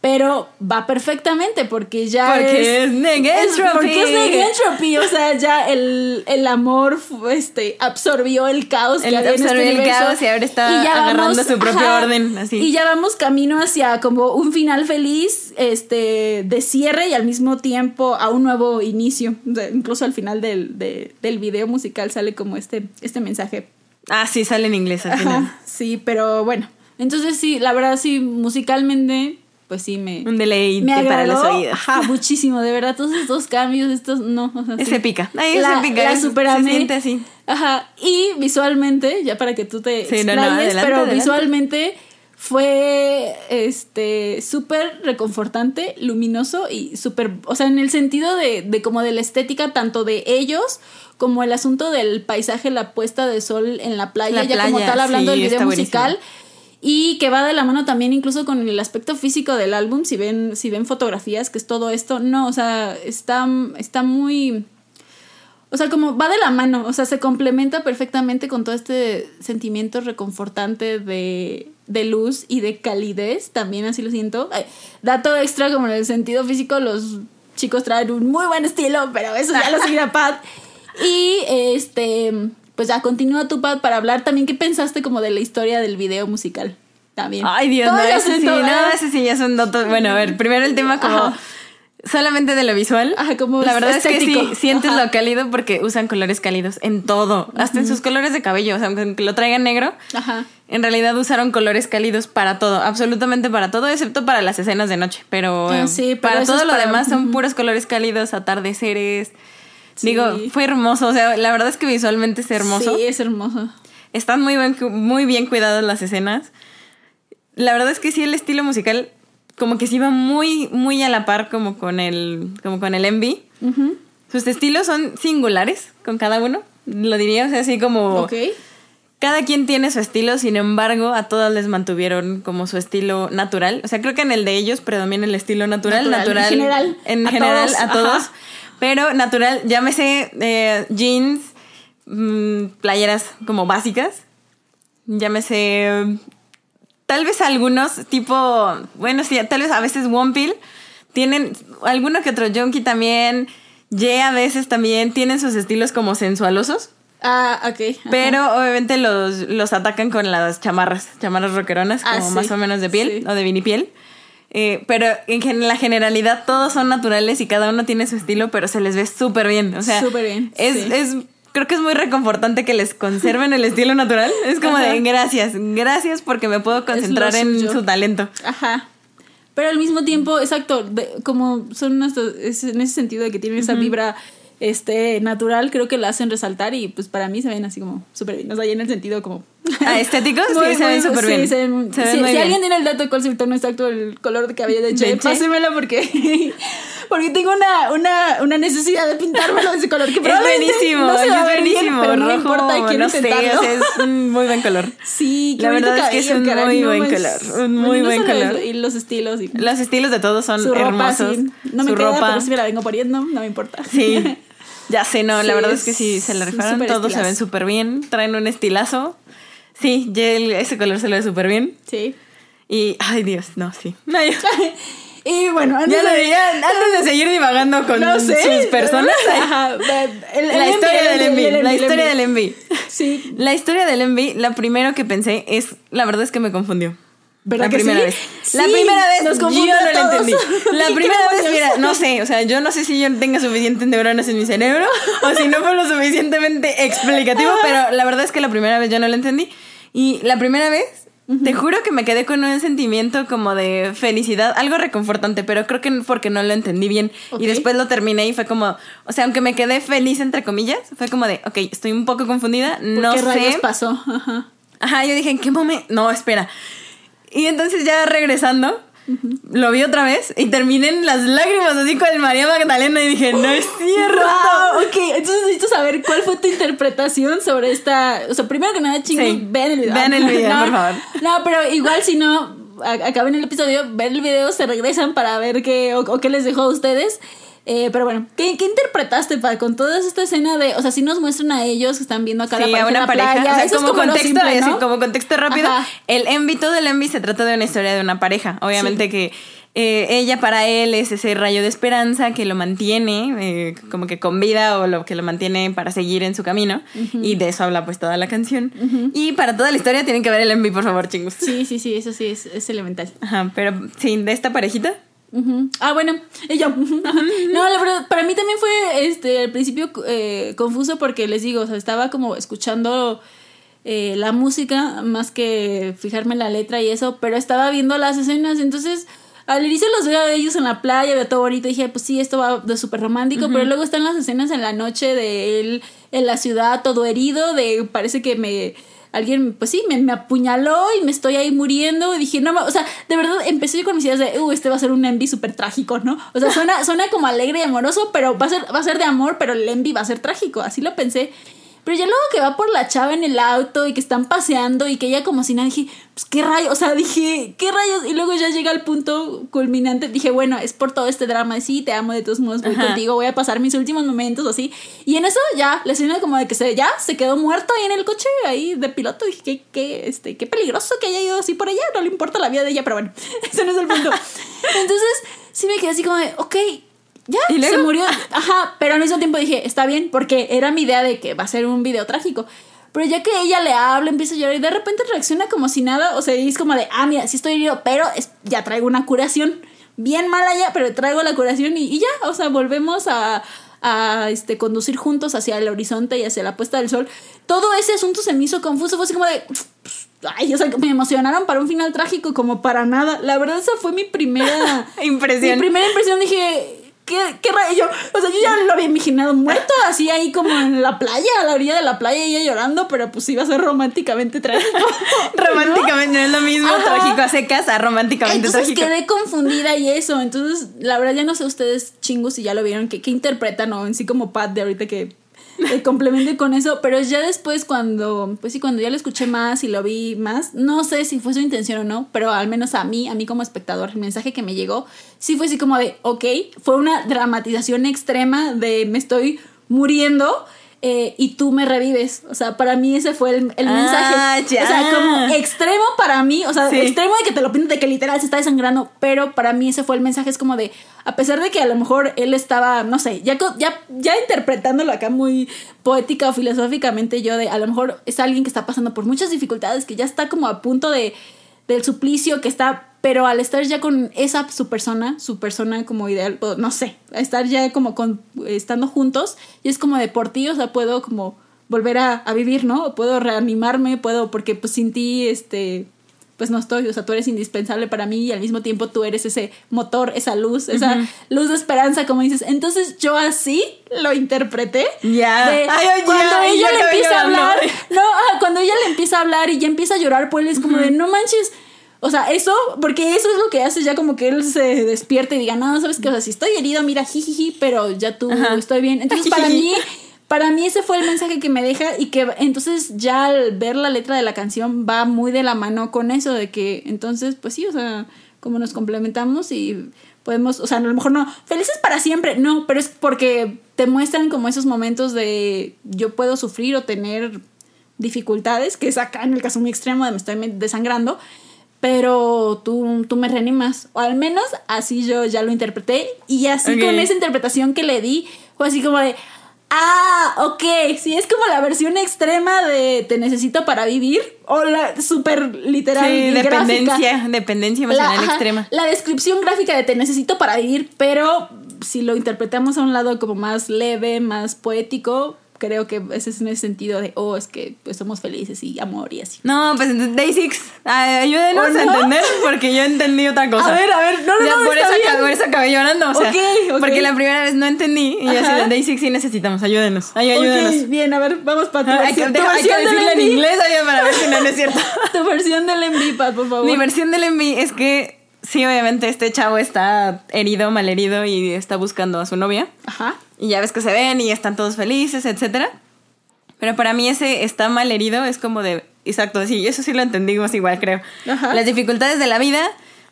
Pero va perfectamente porque ya porque es, negentropy. porque es negentropy, o sea, ya el, el amor este absorbió el caos el, que había absorbió en este el caos y ahora está agarrando su propio orden así. Y ya vamos camino hacia como un final feliz, este de cierre y al mismo tiempo a un nuevo inicio. incluso al final del, del video musical sale como este este mensaje. Ah, sí, sale en inglés al final. sí, pero bueno. Entonces sí, la verdad sí musicalmente pues sí me. Un deleite me para los oídos. Ajá, muchísimo, de verdad, todos estos cambios, estos, no, o sea, es épica. Ahí. La super Se siente así. Ajá, y visualmente, ya para que tú te sí, no, no, adelante, pero visualmente fue este súper reconfortante, luminoso y súper, o sea, en el sentido de, de como de la estética tanto de ellos como el asunto del paisaje, la puesta de sol en la playa, ya como tal hablando del video musical. Buenísimo y que va de la mano también incluso con el aspecto físico del álbum, si ven, si ven fotografías, que es todo esto, no, o sea, está, está muy... O sea, como va de la mano, o sea, se complementa perfectamente con todo este sentimiento reconfortante de, de luz y de calidez, también así lo siento. dato extra, como en el sentido físico, los chicos traen un muy buen estilo, pero eso ya lo seguirá Pat. Y este pues ya continúa tu pad para hablar también qué pensaste como de la historia del video musical. También. Ay, Dios, no, ese sí, no, ese sí ya son datos. Bueno, a ver, primero el tema como solamente de lo visual. Ajá, como la verdad es que sí sientes lo cálido porque usan colores cálidos en todo, hasta en sus colores de cabello, o sea, aunque lo traigan negro. Ajá. En realidad usaron colores cálidos para todo, absolutamente para todo, excepto para las escenas de noche, pero, ah, sí, para todo lo demás son puros colores cálidos, atardeceres, Digo, fue hermoso. O sea, la verdad es que visualmente es hermoso. Sí, es hermoso. Están muy bien, muy bien cuidadas las escenas. La verdad es que sí, el estilo musical como que se iba muy, muy a la par como con el, como con el Envy. Sus estilos son singulares con cada uno. Lo diría, o sea, así como... Ok. Cada quien tiene su estilo, sin embargo, a todas les mantuvieron como su estilo natural. O sea, creo que en el de ellos predomina el estilo natural. Natural. en general. En general, a todos. Pero natural, llámese eh, jeans, mm, playeras como básicas. Llámese. Tal vez algunos, tipo. Bueno, sí, tal vez a veces Wompil. Tienen alguno que otro junkie también. Ye a veces también tienen sus estilos como sensualosos. Ah, ok. Pero obviamente los, los atacan con las chamarras, chamarras rockeronas, ah, como más o menos de piel o de vinipiel. Eh, pero en la generalidad todos son naturales y cada uno tiene su estilo, pero se les ve súper bien. O sea, bien. Es, es, creo que es muy reconfortante que les conserven el estilo natural. Es como de gracias, gracias porque me puedo concentrar en su talento. Ajá. Pero al mismo tiempo, exacto, como son en ese sentido de que tienen esa vibra este, natural, creo que la hacen resaltar y pues para mí se ven así como súper bien. O sea, y en el sentido como... ¿Ah, estéticos? sí, se ven súper bien. Se ven, si, alguien tiene el dato de cuál es el tono exacto del color de cabello de Che, pásemelo porque, porque tengo una, una, una necesidad de pintármelo de ese color que Es buenísimo, no es buenísimo. pero no importa, quiero no sé, es un muy buen color. Sí, La verdad es que es un muy buen color, un muy buen color. Y los estilos. Y, los estilos de todos son hermosos. No me queda, pero si me la vengo poniendo, no me importa. Sí. Ya sé, no, la verdad es que sí, se la rifaron, todos se ven súper bien, traen un estilazo. Sí, ese color se lo ve súper bien. Sí. Y, ay Dios, no, sí. y bueno, antes, de, antes de seguir divagando con sus personas, la, historia del envy, la historia del envy. Sí. La historia del envy, la primero que pensé es, la verdad es que me confundió. ¿Verdad la primera vez. la primera vez yo no lo entendí. La primera vez, mira, no sé, o sea, yo no sé si yo tenga suficientes neuronas en mi cerebro o si no fue lo suficientemente explicativo, pero la verdad es que la primera vez yo no lo entendí. Y la primera vez, te juro que me quedé con un sentimiento como de felicidad, algo reconfortante, pero creo que porque no lo entendí bien. Y después lo terminé y fue como, o sea, aunque me quedé feliz, entre comillas, fue como de, ok, estoy un poco confundida, no qué sé. pasó? Ajá. Ajá, yo dije, ¿en qué momento? No, espera. Y entonces ya regresando, lo vi otra vez y terminé en las lágrimas así con el María Magdalena y dije, no es cierto. ok, entonces necesito saber cuál fue tu interpretación sobre esta. O sea, primero que nada, chingos, ven el video. Ven el video, por favor. No, pero igual si no, acaben el episodio, ven el video, se regresan para ver qué o qué les dejó a ustedes. Eh, pero bueno, ¿qué, ¿qué, interpretaste para con toda esta escena de, o sea, si nos muestran a ellos que están viendo a cada sí, pareja, a una pareja, o sea, como, contexto, así, como contexto rápido, el envy, todo el envy se trata de una historia de una pareja, obviamente que eh, ella para él es ese rayo de esperanza que lo mantiene eh, como que con vida o lo que lo mantiene para seguir en su camino. Y de eso habla pues toda la canción. Y para toda la historia tienen que ver el MV, por favor, chingos. Sí, sí, sí, eso sí es, es elemental. Ajá, pero sí, de esta parejita. Ah, bueno, ella. No, la verdad, para mí también fue este al principio eh, confuso porque les digo, o sea, estaba como escuchando eh, la música más que fijarme en la letra y eso, pero estaba viendo las escenas, entonces al inicio los veo a ellos en la playa, veo todo bonito, y dije, pues sí, esto va de súper romántico, pero luego están las escenas en la noche de él en la ciudad, todo herido, de parece que me alguien, pues sí, me, me, apuñaló y me estoy ahí muriendo. Y dije, no, o sea, de verdad empecé yo con mis ideas de, uh, este va a ser un envy súper trágico, ¿no? O sea, suena, suena como alegre y amoroso, pero va a, ser, va a ser de amor, pero el envy va a ser trágico. Así lo pensé. Pero ya luego que va por la chava en el auto y que están paseando y que ella como si nada, dije, pues qué rayos, o sea, dije, qué rayos. Y luego ya llega el punto culminante, dije, bueno, es por todo este drama, de sí, te amo, de todos modos voy contigo, voy a pasar mis últimos momentos así. Y en eso ya, la escena como de que se, ya se quedó muerto ahí en el coche, ahí de piloto. Dije, qué, qué, este, qué peligroso que haya ido así por allá, no le importa la vida de ella, pero bueno, ese no es el punto. Entonces, sí me quedé así como de, ok, ya, se murió. Ajá, pero al mismo tiempo dije, está bien, porque era mi idea de que va a ser un video trágico. Pero ya que ella le habla, empieza a llorar y de repente reacciona como si nada, o sea, es como de, ah, mira, sí estoy herido, pero ya traigo una curación. Bien mala ya, pero traigo la curación y, y ya, o sea, volvemos a, a este, conducir juntos hacia el horizonte y hacia la puesta del sol. Todo ese asunto se me hizo confuso, fue así como de... Ay, o sea, me emocionaron para un final trágico como para nada. La verdad, esa fue mi primera impresión. Mi primera impresión, dije, ¿qué, qué rayo? O sea, yo ya lo había imaginado muerto, así ahí como en la playa, a la orilla de la playa, ella llorando, pero pues iba a ser románticamente trágico. románticamente, no es lo mismo trágico a secas a románticamente Entonces quedé confundida y eso. Entonces, la verdad, ya no sé ustedes chingos si ya lo vieron, qué, qué interpretan o en sí como Pat de ahorita que eh, complemente con eso, pero ya después cuando, pues sí, cuando ya lo escuché más y lo vi más, no sé si fue su intención o no, pero al menos a mí, a mí como espectador, el mensaje que me llegó, sí fue así como de, ok, fue una dramatización extrema de me estoy muriendo eh, y tú me revives. O sea, para mí ese fue el, ah, mensaje. O sea, como extremo para mí, o sea, extremo de que te lo pinten de que literal se está desangrando, pero para mí ese fue el mensaje. Es como de, a pesar de que a lo mejor él estaba, no sé, ya, ya, ya interpretándolo acá muy poética o filosóficamente, yo de, a lo mejor es alguien que está pasando por muchas dificultades, que ya está como a punto de del suplicio que está pero al estar ya con esa su persona, su persona como ideal, no sé, estar ya como con, estando juntos, y es como de por ti, o sea, puedo como volver a, vivir, ¿no? Puedo reanimarme, puedo, porque pues sin ti, este, pues no estoy, o sea, tú eres indispensable para mí y al mismo tiempo tú eres ese motor, esa luz, esa luz de esperanza, como dices. Entonces yo así lo interpreté. Ya. cuando ella le empieza a hablar, no, cuando ella le empieza a hablar y ya empieza a llorar, pues es como de, no manches, o sea, eso, porque eso es lo que hace ya como que él se despierte y diga, no, sabes qué, o sea, si estoy herido, mira, jijiji, pero ya tú estoy bien. Entonces, para mí, para mí ese fue el mensaje que me deja y que entonces ya al ver la letra de la canción va muy de la mano con eso, de que entonces, pues sí, o sea, como nos complementamos y podemos, o sea, a lo mejor no, felices para siempre, no, pero es porque te muestran como esos momentos de yo puedo sufrir o tener dificultades, que es acá en el caso muy extremo de me estoy desangrando, pero tú, tú me reanimas. O al menos así yo ya lo interpreté. Y así con esa interpretación que le di, fue así como de, ah, ok, sí, es como la versión extrema de te necesito para vivir. O la súper literal. Sí, dependencia, dependencia emocional extrema. La descripción gráfica de te necesito para vivir, pero si lo interpretamos a un lado como más leve, más poético, creo que ese es en ese sentido de, oh, es que pues somos felices y amor y así. No, pues Day Six, ayúdenos a entender porque yo entendí otra cosa. A ver, a ver, no, no, ya, no, por, eso acabé, por eso acabé llorando, o sea, porque la primera vez no entendí y yo así de Day Six sí necesitamos, ayúdenos, ay, ayúdenos. bien, a ver, vamos para tu hay que, hay que decirlo en inglés para ver si no, es cierto. tu versión del enví, por favor. Mi versión del enví es que sí, obviamente este chavo está herido, malherido y está buscando a su novia. Ajá. Y ya ves que se ven y están todos felices, etcétera. Pero para mí ese está mal herido es como de, exacto, sí, eso sí lo entendimos igual, creo. Las dificultades de la vida,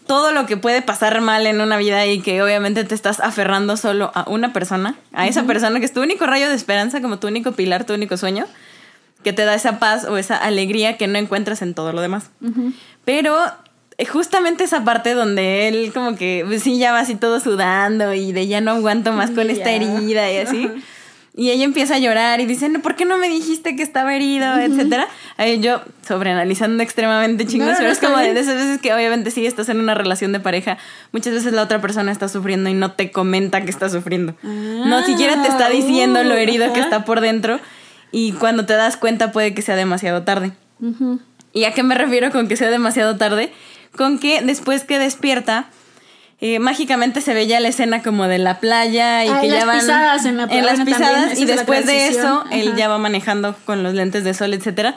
todo lo que puede pasar mal en una vida y que obviamente te estás aferrando solo a una persona, a esa persona que es tu único rayo de esperanza, como tu único pilar, tu único sueño, que te da esa paz o esa alegría que no encuentras en todo lo demás. Pero justamente esa parte donde él como que pues, sí ya va así todo sudando y de ya no aguanto más con esta herida y así. Y ella empieza a llorar y dice, no, ¿por qué no me dijiste que estaba herido? Etcétera. Ahí yo sobreanalizando externamente chingos, No, no, pero es está como de, bien. de esas veces que obviamente sí estás en una relación de pareja, muchas veces la otra persona está sufriendo y no te comenta que está sufriendo. no siquiera te está diciendo lo uh, herido que está por dentro y cuando te das cuenta puede que sea demasiado tarde. Ujú. ¿Y a qué me refiero con que sea demasiado tarde? Con que después que despierta, eh, mágicamente se ve ya la escena como de la playa y Ah, que en ya las van pisadas en la playa, las pisadas y después de eso él ya va manejando con los lentes de sol, etcétera.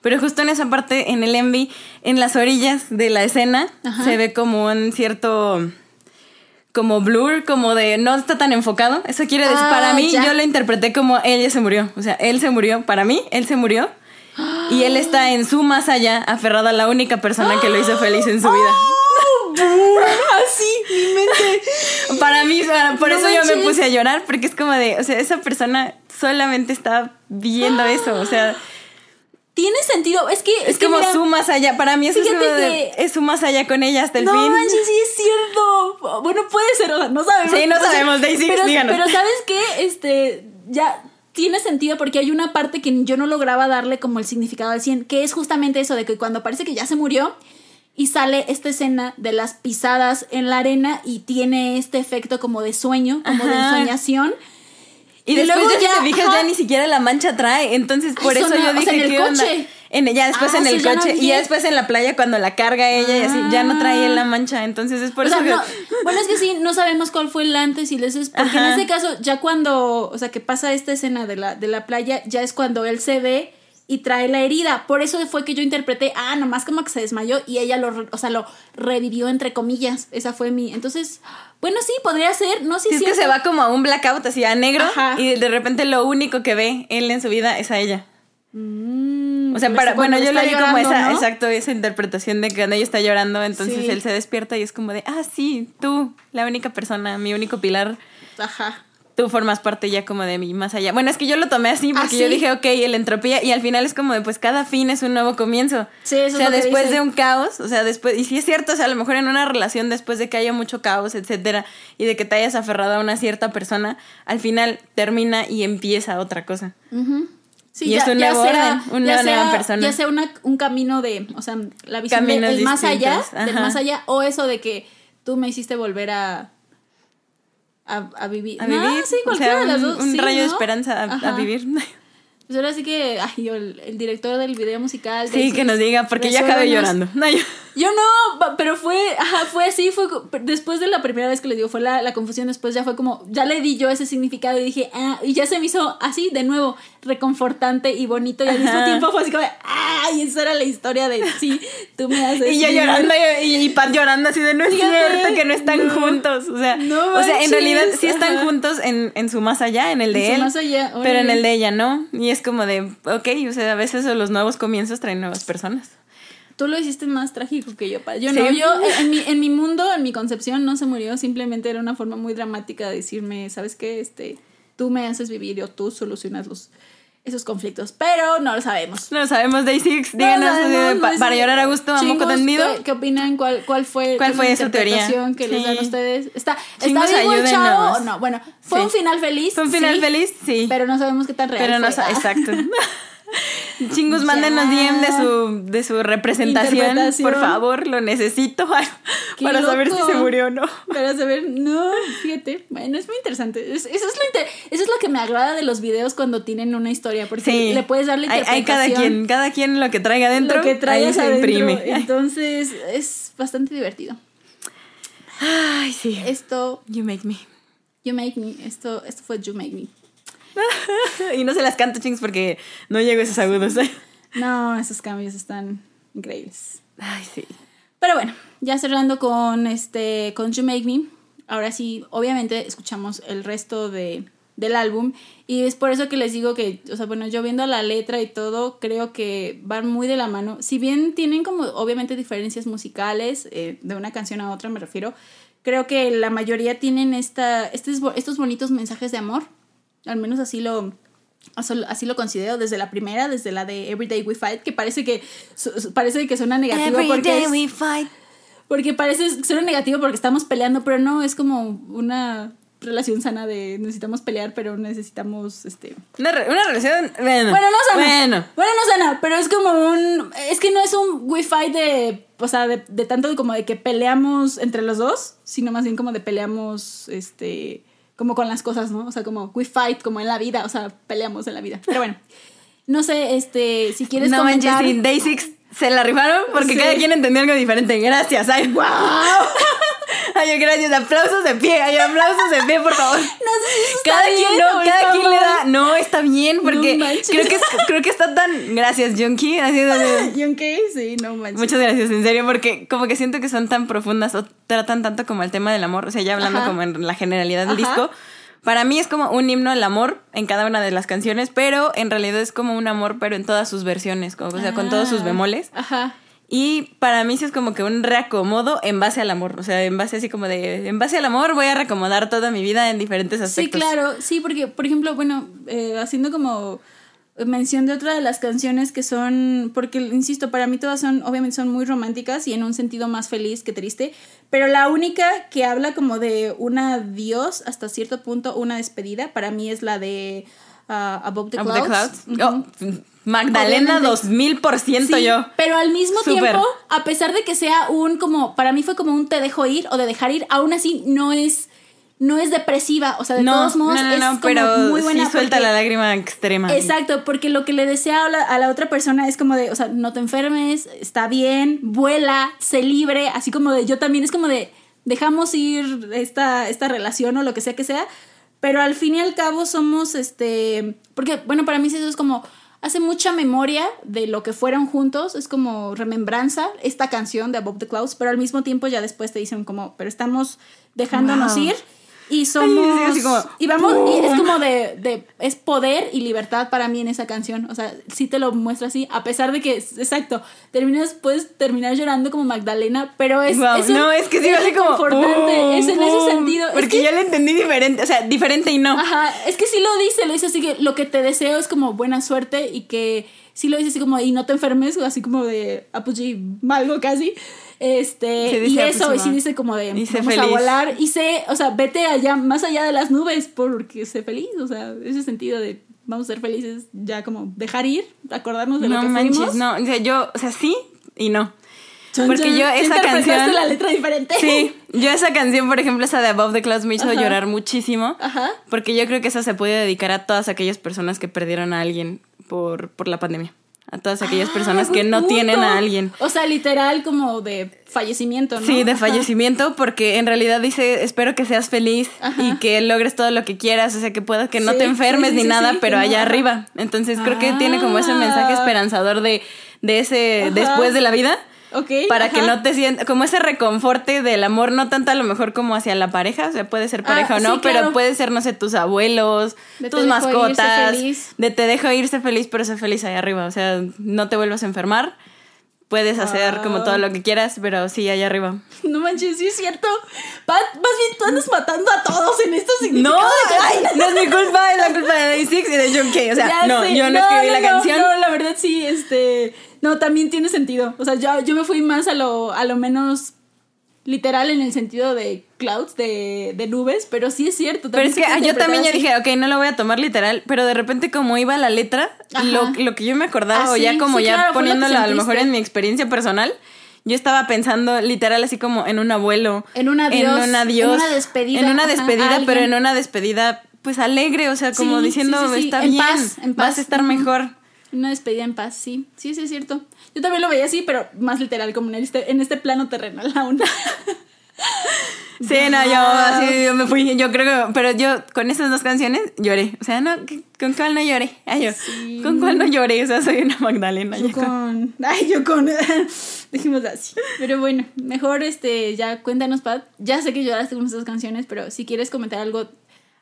Pero justo en esa parte, en el envy, en las orillas de la escena, Ajá. se ve como un cierto como blur, como de no está tan enfocado. Eso quiere decir, Ah, para mí, ya. yo lo interpreté como ella se murió. O sea, él se murió. Para mí, él se murió. Y él está en su más allá, aferrado a la única persona que lo hizo feliz en su vida. Así, mi mente. Para mí, por No eso yo me puse a llorar, porque es como de, o sea, esa persona solamente está viendo eso, o sea, Tiene sentido. Es que. es que como mira, su más allá. Para mí eso es como de, que- es su más allá con ella hasta el no fin. manches, sí es cierto. Bueno, puede ser, o sea, no sabemos. Sí, no sabemos, Daisy, pero, díganos. pero ¿sabes qué? Este, ya tiene sentido porque hay una parte que yo no lograba darle como el significado al 100, que es justamente eso de que cuando parece que ya se murió y sale esta escena de las pisadas en la arena y tiene este efecto como de sueño, como de ensoñación. Y, Y después luego ya, si te fijas, ajá. ya ni siquiera la mancha trae. Entonces, por eso yo o sea, dije, en el ¿qué onda? En, ya después Ah, en el no coche. y ya después en la playa cuando la carga ella y así, ya no trae la mancha. Entonces es por o eso sea, que. no, bueno, es que sí, no sabemos cuál fue el antes y el después, porque Ajá. en ese caso, ya cuando, o sea, que pasa esta escena de la, de la playa, ya es cuando él se ve y trae la herida. Por eso fue que yo interpreté, ah, nomás como que se desmayó y ella lo, o sea, lo revivió entre comillas. Esa fue mi. Entonces, bueno, sí, podría ser, no sé Sí, si es que se va como a un blackout, así a negro, Ajá. y de repente lo único que ve él en su vida es a ella. O sea, para, bueno, yo lo vi como esa, ¿no? exacto, esa interpretación de que cuando ella está llorando, entonces Sí. él se despierta y es como de, ah, sí, tú, la única persona, mi único pilar, Ajá. tú formas parte ya como de mí más allá. Bueno, es que yo lo tomé así porque ¿Ah, yo sí? dije, ok, el entropía, y al final es como de, pues cada fin es un nuevo comienzo. Sí, eso es o sea, lo que después dice. de un caos, o sea, después, y sí es cierto, o sea, a lo mejor en una relación después de que haya mucho caos, etcétera, y de que te hayas aferrado a una cierta persona, al final termina y empieza otra cosa. Sí, Y es un nuevo orden, una ya nueva sea- persona. Ya sea una- un camino de, o sea, la visión del más allá, del más allá, o eso de que tú me hiciste volver a a, a vivir. A No, vivir, sí, o cualquiera sea, de las dos. un sí, rayo de esperanza a, vivir. Pues ahora sí que, ay, yo, el, el director del video musical. Sí, que nos diga, porque yo acabé llorando. No, yo- Yo no, pero fue, ajá, fue así, fue después de la primera vez que le digo, fue la, la confusión, después ya fue como, ya le di yo ese significado y dije, ah, y ya se me hizo así, de nuevo, reconfortante y bonito, y al mismo tiempo fue así como, ay, esa era la historia de, sí, tú me haces Y yo vivir". llorando y, y Pat llorando así de no es cierto que no están no. juntos. O sea, No o sea, en realidad sí están ajá. juntos en, en su más allá, en el de En su él. más allá, pero en el de ella no. Y es como de, ok, o sea, a veces los nuevos comienzos traen nuevas personas. Tú lo hiciste más trágico que yo. Yo Sí. no, yo en mi, en mi mundo, en mi concepción, no se murió, simplemente era una forma muy dramática de decirme, ¿sabes qué? Este, tú me haces vivir o tú solucionas los, esos conflictos, pero no lo sabemos. No lo sabemos, Day Six. No Díganos sabemos, eh, pa- para llorar a gusto, a moco tendido. ¿qué, qué opinan? ¿Cuál, cuál fue, ¿Cuál fue su teoría? que les dan Sí. ustedes? ¿Está, ¿está vivo el chavo ayúdenos. o no? Bueno, fue Sí. un final feliz. ¿Fue un final sí, feliz? Sí. Pero no sabemos qué tan real Pero no fue. Ah. exacto. Chingos, mándenos DM de su, de su representación. Interpretación. Por favor, lo necesito para saber si se murió o no. Para saber, no, fíjate, bueno, es muy interesante. Es- eso, es lo inter- eso es lo que me agrada de los videos cuando tienen una historia, porque Sí. le puedes darle Hay, hay cada interpretación. quien, cada quien lo que traiga adentro, lo que traigas ahí se adentro. imprime. Entonces, es bastante divertido. Ay, sí. Esto, You make me. You Make Me, esto, esto fue You Make Me. y no se las canto, chings, porque no llego a esos agudos. No, esos cambios están increíbles. Ay, sí. Pero bueno, ya cerrando con este con You Make Me, ahora sí, obviamente escuchamos el resto de, del álbum y es por eso que les digo que, o sea, bueno, yo viendo la letra y todo, creo que van muy de la mano. Si bien tienen como obviamente diferencias musicales eh, de una canción a otra, me refiero, creo que la mayoría tienen esta, estos, estos bonitos mensajes de amor, al menos así lo, Así lo considero desde la primera, desde la de Everyday We Fight, que parece que parece que suena negativo Every porque day es- we fight. Porque parece un negativo porque estamos peleando, pero no, es como una relación sana de necesitamos pelear, pero necesitamos este Una, re- una relación. Bueno, bueno, no sana. Bueno. Bueno, no sana, pero es como un. Es que no es un wifi de. O sea, de, de tanto como de que peleamos entre los dos, sino más bien como de peleamos, este. Como con las cosas, ¿no? O sea, como we fight, como en la vida, o sea, peleamos en la vida. Pero bueno. No sé, este, si quieres No comentar. sí, Day Six se la rifaron porque Sí. cada quien entendió algo diferente. Gracias. Ay, wow. Ay, gracias. Aplausos de pie. Ay, aplausos de pie, por favor. No sé si Cada bien quien, no, cada quien le da. No, está bien porque No creo, que, creo que está tan. Gracias, Junkie. Así de- ¿Y aunque Sí, no manches. Muchas gracias, en serio, porque como que siento que son tan profundas o tratan tanto como el tema del amor, o sea, ya hablando Ajá. como en la generalidad del Ajá. disco. Para mí es como un himno al amor en cada una de las canciones, pero en realidad es como un amor, pero en todas sus versiones, como- o sea, con todos sus Ah, bemoles. Ajá. Y para mí sí es como que un reacomodo en base al amor, o sea, en base así como de, en base al amor voy a reacomodar toda mi vida en diferentes Sí, aspectos. claro, sí, porque, por ejemplo, bueno, eh, haciendo como mención de otra de las canciones que son, porque, insisto, para mí todas son, obviamente son muy románticas y en un sentido más feliz que triste, pero la única que habla como de un adiós hasta cierto punto, una despedida, para mí es la de ah, Above the Above Clouds. the Clouds. Oh, Magdalena, dos mil por ciento yo. Pero al mismo tiempo, a pesar de que sea un como, para mí fue como un te dejo ir o de dejar ir, aún así no es, no es depresiva. O sea, de no, todos modos no, no, es como pero muy buena. sí suelta porque- la lágrima extrema. Exacto, porque lo que le desea a la, a la otra persona es como de, o sea, no te enfermes, está bien, vuela, sé libre, así como de, yo también es como de, dejamos ir esta, esta relación o lo que sea que sea, pero al fin y al cabo somos, este, porque, bueno, para mí eso es como, hace mucha memoria de lo que fueron juntos, es como remembranza esta canción de Above the Clouds, pero al mismo tiempo ya después te dicen como, pero estamos dejándonos Wow. ir. Y somos. sí, así como, y vamos, y es ¡pum! como de, de. Es poder y libertad para mí en esa canción. O sea, sí te lo muestra así, a pesar de que, exacto, terminas, puedes terminar llorando como Magdalena, pero es. Guau, es un- no, es que sí, así como. ¡pum! es en ese ¡pum! sentido. es Porque que- yo lo entendí diferente, o sea, diferente y no. Ajá, es que sí lo dice, lo dice así que lo que te deseo es como buena suerte y que sí lo dice así como y no te enfermes, o así como de Apuchi malgo casi. Este, y eso, y sí dice como de Y vamos a volar y sé, o sea, vete allá, más allá de las nubes porque sé feliz, o sea, ese sentido de vamos a ser felices, ya como dejar ir, acordarnos de lo No que manches, fuimos. no, o sea, yo, o sea, sí y no. Chan, Porque yo esa canción- la letra diferente. Sí, yo esa canción, por ejemplo, esa de Above the Clouds me hizo Ajá. llorar muchísimo. Ajá. Porque yo creo que esa se puede dedicar a todas aquellas personas que perdieron a alguien por, por la pandemia. A todas aquellas Ah, personas que no tienen a alguien. O sea, literal como de fallecimiento, ¿no? Sí, de fallecimiento, porque en realidad dice, espero que seas feliz Ajá. y que logres todo lo que quieras, o sea, que puedas, que no Sí, te enfermes sí, sí, ni nada, pero no, allá arriba. Entonces creo que tiene como ese Ah. mensaje esperanzador de, de ese Ajá. después de la vida. Ok. Para que ajá. no te sientas, como ese reconforte del amor, no tanto a lo mejor como hacia la pareja, o sea, puede ser Ah, pareja o no, sí, claro. pero puede ser, no sé, tus abuelos, De tus mascotas, de te dejo irse feliz, pero sé feliz ahí arriba, o sea, no te vuelvas a enfermar, puedes hacer como Ah. todo lo que quieras, pero sí, allá arriba. No manches, sí es cierto. Pat, más bien tú andas matando a todos en esto No, ay, no es mi culpa, es la culpa de Day Six y de John Kay, o sea, Ya no, sé. yo no, escribí la no, canción. No, la verdad sí, este. No, también tiene sentido. O sea, yo, yo me fui más a lo, a lo menos literal en el sentido de clouds, de, de nubes, pero sí es cierto. Pero es que ah, yo también ya interpretar dije, ok, no lo voy a tomar literal, pero de repente como iba la letra, lo, lo que yo me acordaba, Ah, o ya sí, como sí, ya claro, lo poniéndolo a lo mejor en mi experiencia personal, yo estaba pensando literal así como en un abuelo. En un adiós, En un adiós. en una despedida, En una despedida, pero en una despedida pues alegre, o sea, como Sí, diciendo, está en bien, paz, en vas a estar mejor. Una despedida en paz, sí. Sí, sí es cierto. Yo también lo veía así, pero más literal, como en este, en este plano terrenal aún. Sí, no, yo así yo me fui, yo creo que, pero yo con esas dos canciones lloré, o sea, no, ¿con cuál no lloré? Ay, yo, Sí. ¿con cuál no lloré? O sea, soy una Magdalena. Yo con. Ay, yo con. Dijimos así. Pero bueno, mejor este, ya cuéntanos, Pat. Ya sé que lloraste con estas canciones, pero si quieres comentar algo,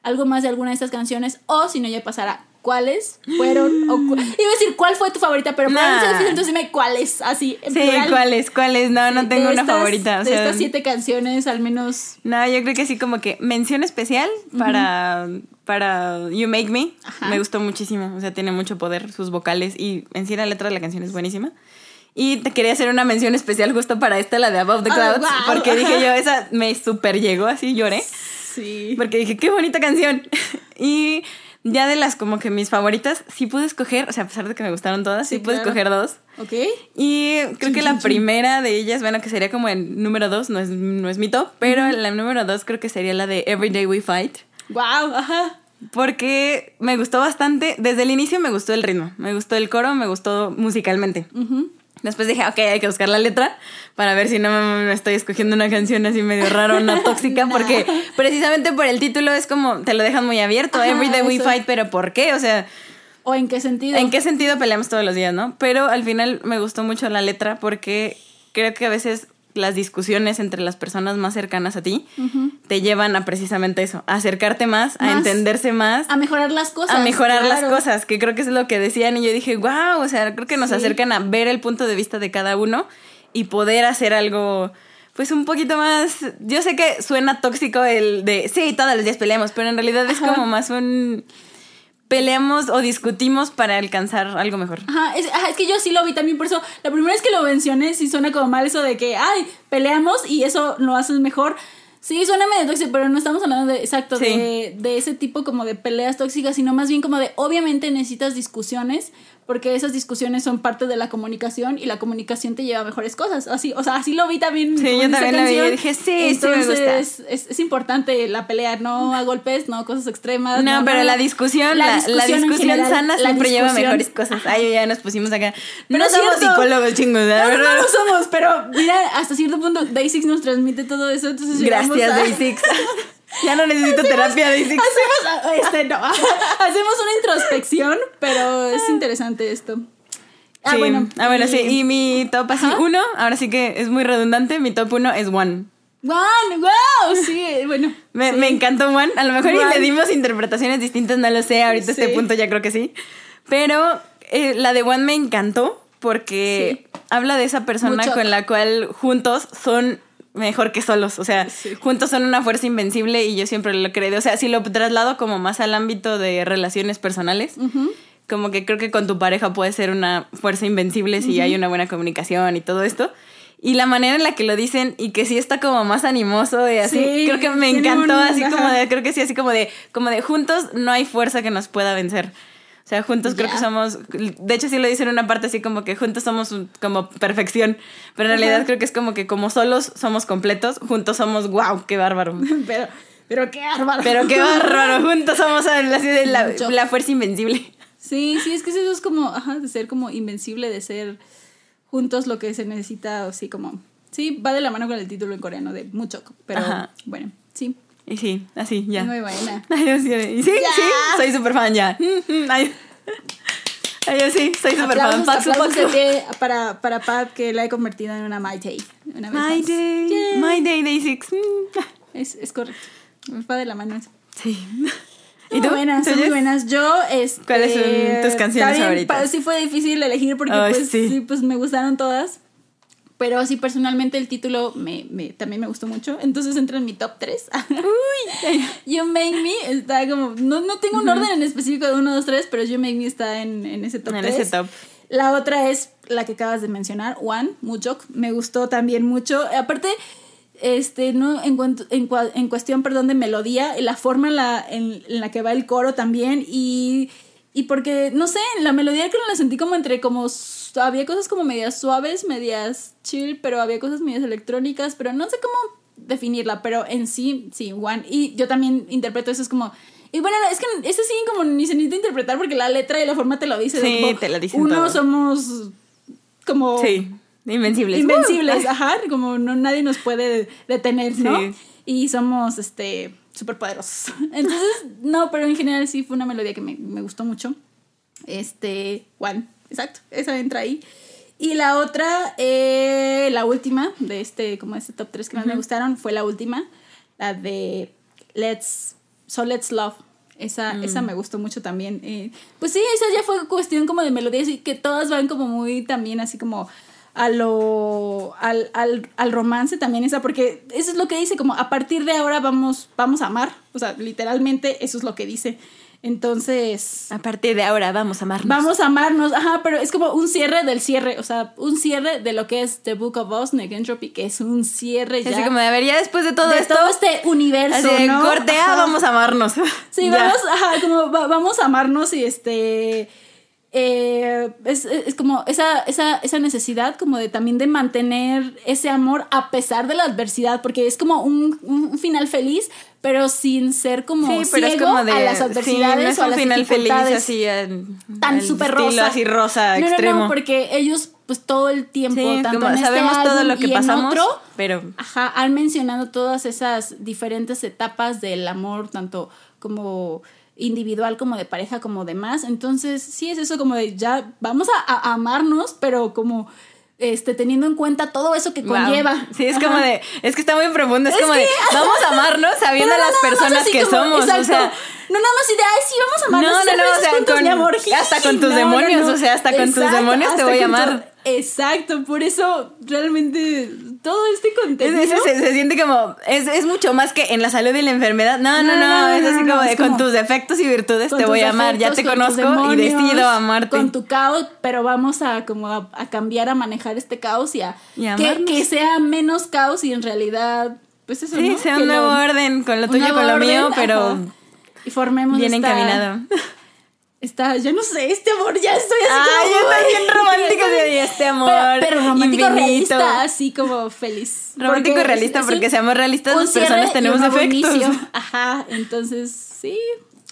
algo más de alguna de estas canciones, o si no, ya pasará. ¿Cuáles fueron? O cu- Iba a decir cuál fue tu favorita, pero para mí Nah. es difícil, entonces dime cuáles, así. En Sí, plural. ¿cuáles? ¿Cuáles? No, no De tengo una estas- favorita. O de sea, estas siete canciones, al menos. No, yo creo que sí, como que mención especial para, para You Make Me. Ajá. Me gustó muchísimo. O sea, tiene mucho poder sus vocales y en sí la letra de la canción es buenísima. Y te quería hacer una mención especial justo para esta, la de Above the Oh, Clouds, wow. porque dije yo, esa me super llegó, así lloré. Sí. Porque dije, qué bonita canción. y ya de las como que mis favoritas, sí pude escoger, o sea, a pesar de que me gustaron todas, sí, Sí, pude claro. escoger dos. ¿Ok? Y creo que la primera de ellas, bueno, que sería como el número dos, no es, no es mi top, pero la número dos creo que sería la de Everyday We Fight. Wow, ajá. Porque me gustó bastante, desde el inicio me gustó el ritmo, me gustó el coro, me gustó musicalmente. Ujú. Después dije, ok, hay que buscar la letra para ver si no me, estoy escogiendo una canción así medio rara, una tóxica, No. porque precisamente por el título es como, te lo dejan muy abierto, Ajá, Everyday We eso. Fight, pero ¿por qué? O sea, ¿O en qué sentido? ¿en qué sentido peleamos todos los días, no? Pero al final me gustó mucho la letra porque creo que a veces las discusiones entre las personas más cercanas a ti te llevan a precisamente eso, a acercarte más, a entenderse más A mejorar las cosas. a mejorar las cosas, que creo que es lo que decían y yo dije, wow, o sea, creo que nos Sí. acercan a ver el punto de vista de cada uno y poder hacer algo, pues un poquito más, yo sé que suena tóxico el de, sí, todos los días peleamos, pero en realidad es Ajá. como más un, peleamos o discutimos para alcanzar algo mejor. Ajá, es, ajá, es que yo sí lo vi también, por eso la primera vez que lo mencioné sí suena como mal eso de que, ay, peleamos y eso lo haces mejor. Sí, suena medio tóxico, pero no estamos hablando de, exacto, Sí. de, de ese tipo como de peleas tóxicas, sino más bien como de, obviamente necesitas discusiones, porque esas discusiones son parte de la comunicación y la comunicación te lleva a mejores cosas. Así, o sea, así lo vi también. Sí, yo también la vi y canción. dije, sí, sí me gusta. Entonces, Es, es importante la pelea, no a golpes, no a cosas extremas. No, pero la discusión, la, la discusión, general, sana la siempre lleva discusión- mejores cosas. Ay, ya nos pusimos acá. Pero no es somos cierto. psicólogos, chingos, la No, no, verdad. no lo somos, pero mira, hasta cierto punto Day6 nos transmite todo eso, entonces Gracias, a- Day6. ya no necesito terapia, Day6. Hacemos, este, no, hacemos una introspección, pero es interesante esto. Ah, Sí. bueno. ah, bueno, sí. Y mi top así, Ajá. uno, ahora sí que es muy redundante, mi top uno es One. One, wow, sí, bueno. Me, sí. me encantó One. A lo mejor y le dimos interpretaciones distintas, no lo sé. Ahorita este Sí. punto ya creo que sí. Pero eh, la de One me encantó porque habla de esa persona Mucho. con la cual juntos son mejor que solos. O sea, Sí. juntos son una fuerza invencible y yo siempre lo creo. O sea, si lo traslado como más al ámbito de relaciones personales, como que creo que con tu pareja puede ser una fuerza invencible si hay una buena comunicación y todo esto. Y la manera en la que lo dicen y que sí está como más animoso y así, Sí, creo que me encantó, un- así como de, creo que sí, así como de, como de juntos no hay fuerza que nos pueda vencer. O sea, juntos creo que somos, de hecho sí lo dice en una parte así como que juntos somos un- como perfección, pero en realidad creo que es como que como solos somos completos, juntos somos, wow, qué bárbaro. Pero, pero qué bárbaro. Pero qué bárbaro, juntos somos así de la, Mucho. la fuerza invencible. Sí, sí, es que eso es como, ajá, de ser como invencible, de ser juntos lo que se necesita, así como, sí, va de la mano con el título en coreano de mucho, pero Ajá. bueno, Y sí, así, ya. muy buena. Ay, yo sí, y sí, Ya. sí, soy súper fan ya. Ay, ay, yo sí, soy súper fan. Paxu, Paxu. para, para Pat que la he convertido en una My Day. Una vez My más. day, Yeah. my day, day six. Mm. Es, es correcto. Va de la mano eso. Sí. Muy buenas, son muy buenas. Yo, este... ¿Cuáles son tus canciones bien, favoritas? Sí fue difícil elegir porque pues, sí. sí. pues me gustaron todas. Pero sí, personalmente el título me, me- también me gustó mucho. Entonces entra en mi top 3. Uy. You Make Me está como... No, no tengo un orden en específico de 1, 2, 3, pero You Make Me está en, en ese top En 3. ese top. La otra es la que acabas de mencionar, One, Muchok. Me gustó también mucho. Aparte, este, no, en, en, en cuestión, perdón, de melodía, la forma en la, en, en la que va el coro también. Y, y porque, no sé, la melodía creo que la sentí como entre como. Había cosas como medias suaves, medias chill, pero había cosas medias electrónicas, pero no sé cómo definirla, pero en sí, sí, One. Y yo también interpreto eso es como. Y bueno, es que ese sí como ni se necesita interpretar porque la letra y la forma te lo dice. Sí, como, te lo dicen Uno todo. somos como Sí, invencibles. invencibles, Uh, ajá, como no nadie nos puede detener, ¿no? Sí. Y somos este superpoderosos. Entonces, no, pero en general sí fue una melodía que me, me gustó mucho. Este, One, exacto, esa entra ahí. Y la otra, eh, la última de este, como este top 3 que más me gustaron, fue la última, la de Let's, So Let's Love. Esa, Mm. esa me gustó mucho también. Eh, pues sí, esa ya fue cuestión como de melodías y que todas van como muy también así como a lo al, al, al romance también esa porque eso es lo que dice como a partir de ahora vamos vamos a amar o sea literalmente eso es lo que dice Entonces, A partir de ahora vamos a amarnos. vamos a amarnos, ajá, pero es como un cierre del cierre, o sea, un cierre de lo que es The Book of Us, Negentropy, que es un cierre ya Así como de, a ver, ya después de todo de esto, todo este universo, así de, ¿no? corte A, Ajá. vamos a amarnos. Sí, Ya. vamos, ajá, como va- vamos a amarnos y este. Eh, es, es como esa, esa, esa necesidad como de también de mantener ese amor a pesar de la adversidad, porque es como un, un final feliz, pero sin ser como Sí, pero es ciego como de. a las sí, adversidades no es o a un las final feliz dificultades así. en- tan súper estilo rosa. así rosa, no, extremo. No, no, porque ellos pues todo el tiempo, Sí, tanto como en este sabemos todo álbum lo que y en pasamos, otro, pero Ajá, han mencionado todas esas diferentes etapas del amor, tanto como individual como de pareja como de más. Entonces, sí es eso como de ya vamos a, a amarnos, pero como este teniendo en cuenta todo eso que Wow. conlleva. Sí, es Ajá. como de, es que está muy profundo, es, Es como que- de, vamos a amarnos sabiendo no las personas que como- somos, exacto. o sea, no nada más de, ay, sí, vamos a amarnos. No, no, no, o sea, juntos, con- mi amor. hasta con tus No, demonios, no. o sea, hasta con tus demonios te voy a tu- amar. Exacto, por eso realmente todo este es- contenido... es- se, se siente como, es, es mucho más que en la salud y la enfermedad, no, no, no, es así no, como de, con tus defectos y virtudes te voy a amar, ya te conozco y decido amarte. Con tu caos, pero vamos a como a, a cambiar, a manejar este caos y a, Y que, sea menos caos y en realidad, pues eso, Sí, sea Que un lo- nuevo orden con lo tuyo, nuevo con lo orden, mío, pero ajá. y formemos bien esta- encaminado. Está, ya no sé, este amor, ya estoy así Ay, como, yo también romántico de este amor. Pero, pero romántico infinito. realista, así como feliz. Romántico Porque y realista, es- porque seamos realistas, las personas tenemos defectos. inicio. Ajá, entonces sí,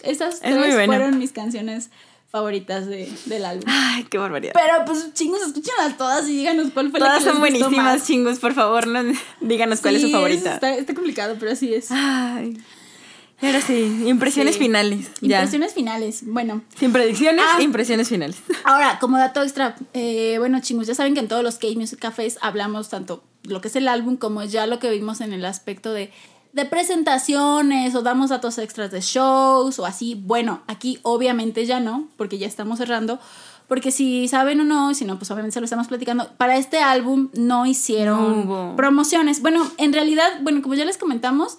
esas Es tres bueno. fueron mis canciones favoritas de, del álbum. Ay, qué barbaridad. Pero pues chingos, escúchenlas todas y díganos cuál fue la Todas que les son gustó buenísimas, chingos, por favor, no, díganos cuál es su Sí, favorita. Está, está complicado, pero así es. Ay. Ahora sí, impresiones Sí. finales. Ya. Impresiones finales. Bueno, Sin predicciones, Ah. impresiones finales. Ahora, como dato extra, eh, bueno, chingos, ya saben que en todos los K-Music Cafés hablamos tanto lo que es el álbum como ya lo que vimos en el aspecto de, de presentaciones o damos datos extras de shows o así. Bueno, aquí obviamente ya no, porque ya estamos cerrando. Porque si saben o no, si no, pues obviamente se lo estamos platicando. Para este álbum no hicieron No promociones. Bueno, en realidad, bueno, como ya les comentamos,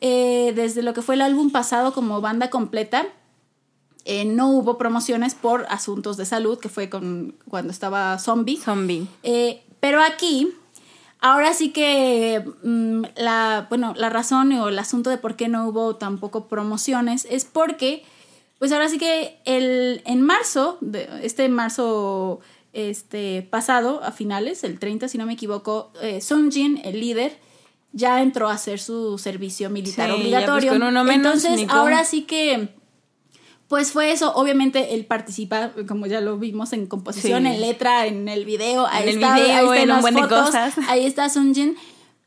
eh, desde lo que fue el álbum pasado como banda completa, eh, no hubo promociones por asuntos de salud, que fue con, cuando estaba Zombie. Zombie. Eh, pero aquí, ahora sí que mm, la, bueno, la razón o el asunto de por qué no hubo tampoco promociones es porque, pues ahora sí que el, en marzo, de, este marzo este, pasado, a finales, el 30 si no me equivoco, eh, Sung Jin, el líder, ya entró a hacer su servicio militar Sí, pues, obligatorio. con uno menos, Entonces, ahora sí que... Pues fue eso, obviamente él participa, como ya lo vimos en composición, Sí. en letra, en el video, ahí En el está, video, ahí está en las fotos, ahí está Sunjin,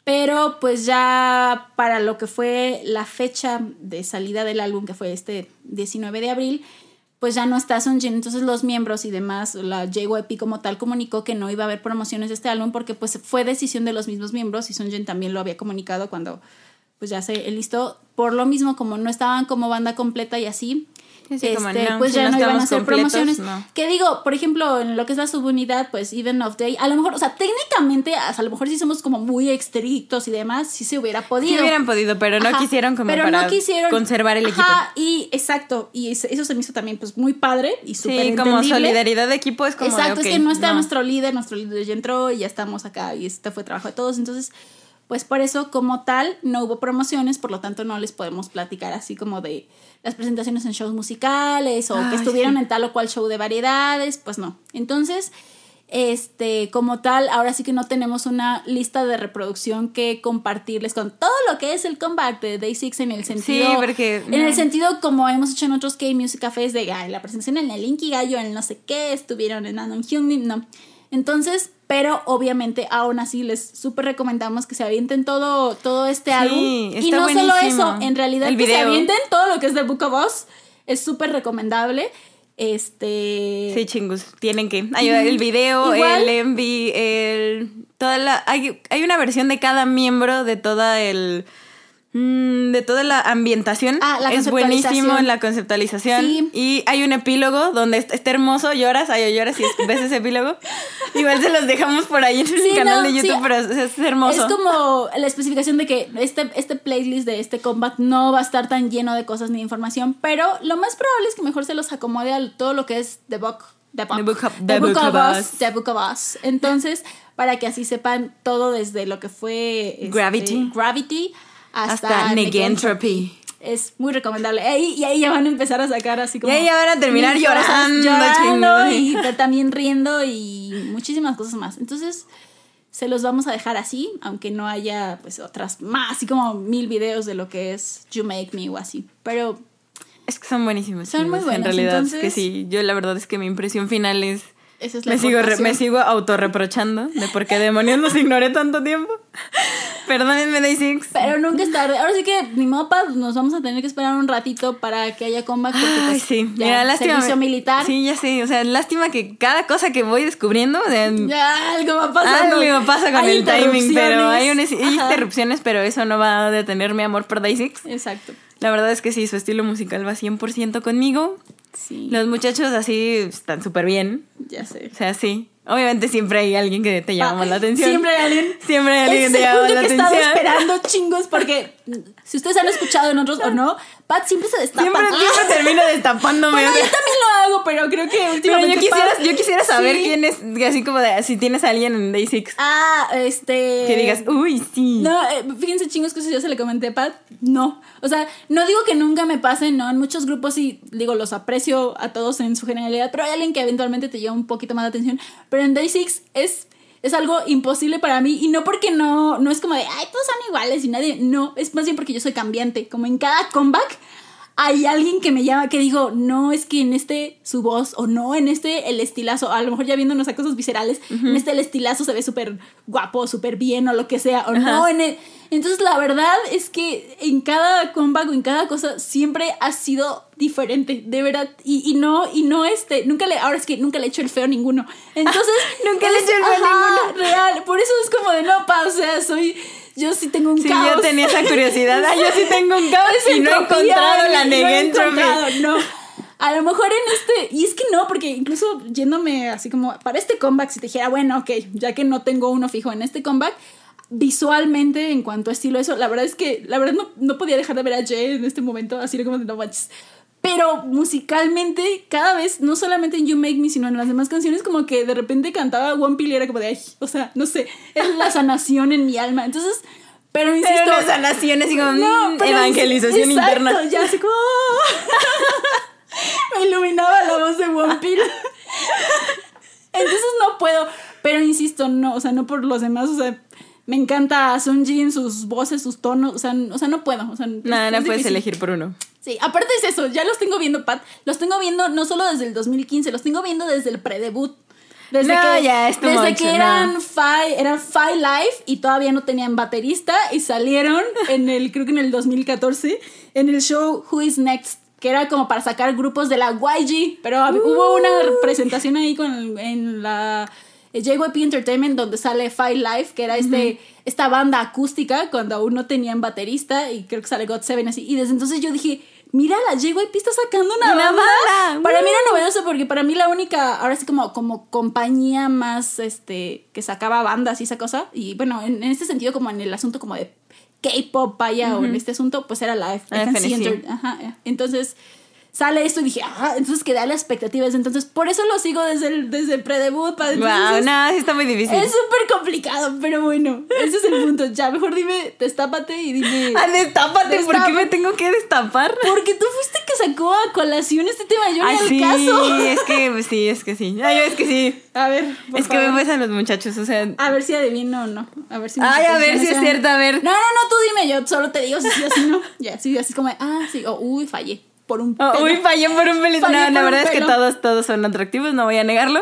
pero pues ya para lo que fue la fecha de salida del álbum, que fue este 19 de abril, pues ya no está Sunjin, entonces los miembros y demás, la JYP como tal comunicó que no iba a haber promociones de este álbum porque pues fue decisión de los mismos miembros y Sunjin también lo había comunicado cuando pues ya se listó, por lo mismo como no estaban como banda completa y así, Sí, sí, como este, no, pues si ya no iban a hacer promociones. no. Que digo, por ejemplo, en lo que es la subunidad, pues Even of Day, a lo mejor, o sea, técnicamente, a lo mejor si somos como muy estrictos y demás, sí se hubiera podido. Sí hubieran podido, pero no Ajá, quisieron como pero para no quisieron, conservar el equipo. Ajá, y exacto, y es- eso se me hizo también pues muy padre y súper Sí, como solidaridad de equipo es como de, Exacto, es que no está nuestro líder, nuestro líder ya entró y ya estamos acá y este fue trabajo de todos, entonces pues por eso como tal no hubo promociones, por lo tanto no les podemos platicar así como de las presentaciones en shows musicales o Ay, que estuvieron sí. en tal o cual show de variedades, pues no. Entonces, este, como tal, ahora sí que no tenemos una lista de reproducción que compartirles con todo lo que es el comeback de Day Six en el sentido. porque, En el sentido como hemos hecho en otros K-Music Cafés de ay, la presentación en el Inky Gallo, en el no sé qué, estuvieron en Anon Hyungmin, no. Entonces, pero obviamente aún así les súper recomendamos que se avienten todo, todo este Sí, álbum. Y no solo eso, en realidad El que se avienten todo lo que es de Book of Us es súper recomendable. Este. Sí, chingus, tienen que. Hay el video, Igual- el MV, el. Toda la. Hay, hay una versión de cada miembro de toda el. Mm, de toda la ambientación. Ah, la es buenísimo conceptualización. la conceptualización. Sí. Y hay un epílogo donde está, hermoso, lloras, ay, lloras y ves ese epílogo. Igual se los dejamos por ahí en el Sí, canal no, de YouTube, sí. pero es, es hermoso. Es como la especificación de que este, este playlist de este combat no va a estar tan lleno de cosas ni de información, pero lo más probable es que mejor se los acomode a todo lo que es The Book. The Book, The Book of- The The Book Book of Us. The Book of Us. Entonces, para que así sepan todo desde lo que fue este, Gravity. Gravity hasta, Hasta Negentropy. Es muy recomendable. Y ahí ya van a empezar a sacar así como. Y ahí ya van a terminar llorando, llorando y también riendo y muchísimas cosas más. Entonces, se los vamos a dejar así, aunque no haya pues otras más, así como mil videos de lo que es You Make Me o así. Pero Es que son buenísimos. Son muy buenos, En realidad, es entonces- que sí. Yo la verdad es que mi impresión final es... esa es la Me sigo, re- me sigo autorreprochando de por qué demonios los ignoré tanto tiempo. Perdónenme, Day Six. Pero nunca es tarde. Ahora sí que ni modo, pa, nos vamos a tener que esperar un ratito para que haya comeback. Porque, Ay, pues, sí. ya, Mira, lástima. Servicio militar. Sí, ya sé. O sea, lástima que cada cosa que voy descubriendo, o sea, Ya, algo va pasando. algo pasa con Hay el timing, pero hay, unas- hay interrupciones, pero eso no va a detener mi amor por Day Six. Exacto. La verdad es que sí, su estilo musical va 100% conmigo. Sí. Los muchachos así están súper bien. Ya sé. O sea, sí. Obviamente siempre hay alguien que te llama Ah, la atención. Siempre hay alguien. Siempre hay alguien que te llama la atención. esperando, chingos, porque si ustedes han escuchado en otros o no, Pat siempre se destapa. Siempre, Ah, siempre termino destapándome. bueno, yo también lo hago, pero creo que Pero últimamente. yo quisiera, Pat- yo quisiera saber Sí. quién es, así como de, si tienes a alguien en Day Six, Ah, este. que digas, uy, sí. No, eh, fíjense chingos que eso ya se le comenté a Pat. No. O sea, no digo que nunca me pase, no. En muchos grupos sí, digo, los aprecio a todos en su generalidad, pero hay alguien que eventualmente te lleva un poquito más de atención. Pero en Day Six es, es algo imposible para mí. Y no porque no, no es como de, ay, todos son iguales y nadie. No, es más bien porque yo soy cambiante. Como en cada comeback hay alguien que me llama que digo, no, es que en este su voz o no, en este el estilazo, a lo mejor ya viéndonos a cosas viscerales, en este el estilazo se ve súper guapo, súper bien o lo que sea, o no, en el- Entonces la verdad es que en cada comeback o en cada cosa siempre ha sido diferente, de verdad, y, y no, y no este, nunca le, ahora es que nunca le he hecho el feo a ninguno. Entonces, Nunca le he hecho el feo a ninguno. Real, por eso es como de no, pa, o sea, soy, yo sí tengo un Sí, caos. yo tenía esa curiosidad. Ah, yo sí tengo un caos Es y no he encontrado la y no negentropy. encontrado, No. A lo mejor en este, y es que no, porque incluso yéndome así como para este comeback, si te dijera, bueno, ok, ya que no tengo uno fijo en este comeback, visualmente, en cuanto a estilo, eso, la verdad es que, la verdad no, no podía dejar de ver a Jay en este momento, así como de no manches. Pero musicalmente, cada vez, no solamente en You Make Me, sino en las demás canciones, como que de repente cantaba One Pill y era como de, ay, o sea, no sé, es la sanación en mi alma. Entonces, pero insisto. Pero una sanación así como mm, pero evangelización exacto, interna. Ya así como. Me iluminaba la voz de One Pill. Entonces no puedo. Pero insisto, no, o sea, no por los demás, o sea, me encanta Sunjin, sus voces, sus tonos, o sea, o sea no puedo. O sea, Nada, no puedes elegir por uno. Sí, aparte es eso, ya los tengo viendo, Pat. Los tengo viendo no solo desde el 2015, los tengo viendo desde el predebut. Desde No, que, ya, desde que no. eran Five, eran Five Live y todavía no tenían baterista y salieron en el, creo que en el 2014, en el show Who is Next, que era como para sacar grupos de la YG, pero hubo una presentación ahí con, en la JYP Entertainment donde sale Five Live, que era este, esta banda acústica cuando aún no tenían baterista y creo que sale God Seven así. Y desde entonces yo dije, mira, la JYP está sacando una, Una banda. banda, Para ¡uh! mí era novedoso porque para mí la única, ahora sí como, como compañía más este que sacaba bandas y esa cosa, y bueno, en, en este sentido como en el asunto como de K-pop, vaya, o en este asunto, pues era la F- La FNC. FNC. Enter- Ajá, eh. entonces sale esto y dije, ah, entonces quedé a la expectativa. Entonces, por eso lo sigo desde el, desde el pre-debut. pa- Wow, no, sí está muy difícil. Es súper complicado, pero bueno, ese es el punto. Ya, mejor dime, destápate y dime. Ah, destápate, ¿por qué me tengo que destapar? Porque tú fuiste que sacó a colación este tema, yo Ay, ni sí, al caso. es que sí, es que sí. Ay, es que sí. A ver, por es que me besan los muchachos, o sea. A ver si adivino o no. A ver si. Ay, a ver si es cierto, a ver. No, no, no, tú dime, yo solo te digo si sí o si no. Ya, sí, así como, ah, sí, o uy, fallé por un Oh, pelo. uy, fallé por un pelito. Fallé No, la verdad es que todos, todos son atractivos, no voy a negarlo.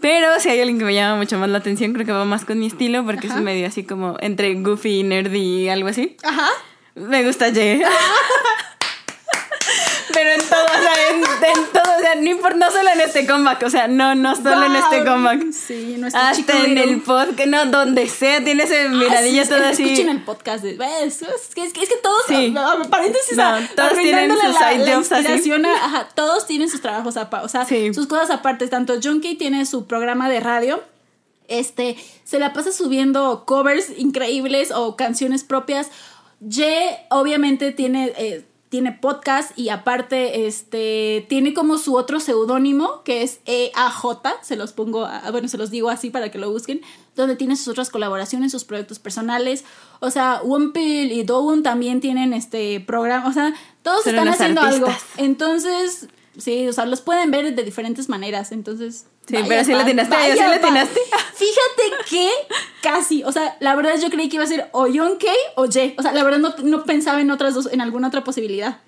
Pero si hay alguien que me llama mucho más la atención, creo que va más con mi estilo, porque Ajá. es medio así como entre goofy, nerdy y algo así. Ajá. Me gusta Jay. Pero en todo, o sea, en, en todo, o sea, no importa, no solo en este comeback, o sea, no, no solo en este comeback. Sí, nuestro Hasta chico en el podcast, no, donde sea, tiene ese Ah, miradilla sí, todo es- así. Escuchen el podcast. De. Es, que, es, que, es que todos, Sí. ah, ah, paréntesis, No, ah, todos tienen sus la, side la jobs así. inspiración a- ajá, todos tienen sus trabajos aparte, o sea, Sí. sus cosas aparte. Tanto John Kay tiene su programa de radio, este, se la pasa subiendo covers increíbles o canciones propias. Ye, obviamente, tiene... eh, tiene podcast y aparte este tiene como su otro seudónimo que es EAJ, se los pongo, a- bueno, se los digo así para que lo busquen, donde tiene sus otras colaboraciones, sus proyectos personales. O sea, Wumpil y Dowun también tienen este programa, o sea, todos Son están haciendo algo. Entonces, sí, o sea, los pueden ver de diferentes maneras, entonces Sí, pero sí le atinaste, vaya, sí le pa. atinaste. Fíjate que casi, o sea, la verdad yo creí que iba a ser o John Kay o Ye. O sea, la verdad no, no pensaba en otras dos, en alguna otra posibilidad.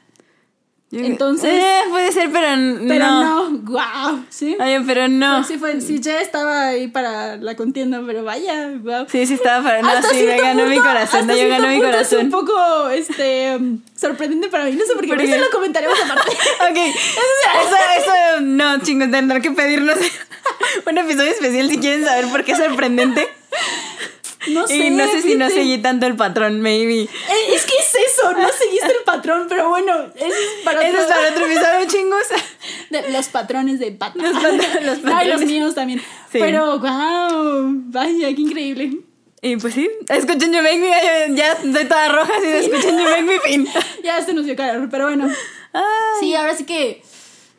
Entonces- Eh, puede ser, pero, Pero no. no, wow, ¿sí? Pero no. Sí, fue, sí, Ye estaba ahí para la contienda, pero vaya, wow. Sí, sí estaba para. No, Hasta sí, me ganó mi corazón. No, yo ganó mi Es corazón. un poco este, um, sorprendente para mí, no sé por qué, ¿Por pero qué? eso lo comentaremos aparte. Ok, eso, eso, no, chingos, tendrán que pedirnos un episodio especial si quieren saber por qué es sorprendente. No sé. y no sé si no seguí tanto el patrón, maybe. Eh, es que es eso, no seguiste el patrón, pero bueno, eso es para Eso otro- es para otro episodio, chingos. De- los patrones de Batman. Los pat- los No, y los patrones. míos también. Sí. Pero, wow, vaya, qué increíble. Y pues sí, escuchen You Make Me, ya, ya estoy toda roja, así de escuchen You Make Me, fin. Ya se nos dio calor, pero bueno. Ay. Sí, ahora sí que,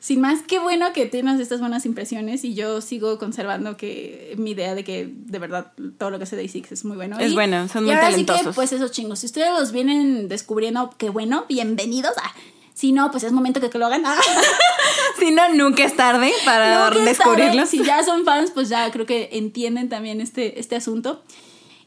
sin más, qué bueno que tienes estas buenas impresiones y yo sigo conservando que mi idea de que de verdad todo lo que hace Day Six es muy bueno. Es Y- bueno, son y muy ahora Sí que, talentosos. pues esos chingos, si ustedes los vienen descubriendo, qué bueno, bienvenidos. Ah, si no, pues es momento que, que lo hagan. Ah. Si no, nunca es tarde para que descubrirlos. Si ya son fans, pues ya creo que entienden también este, este asunto.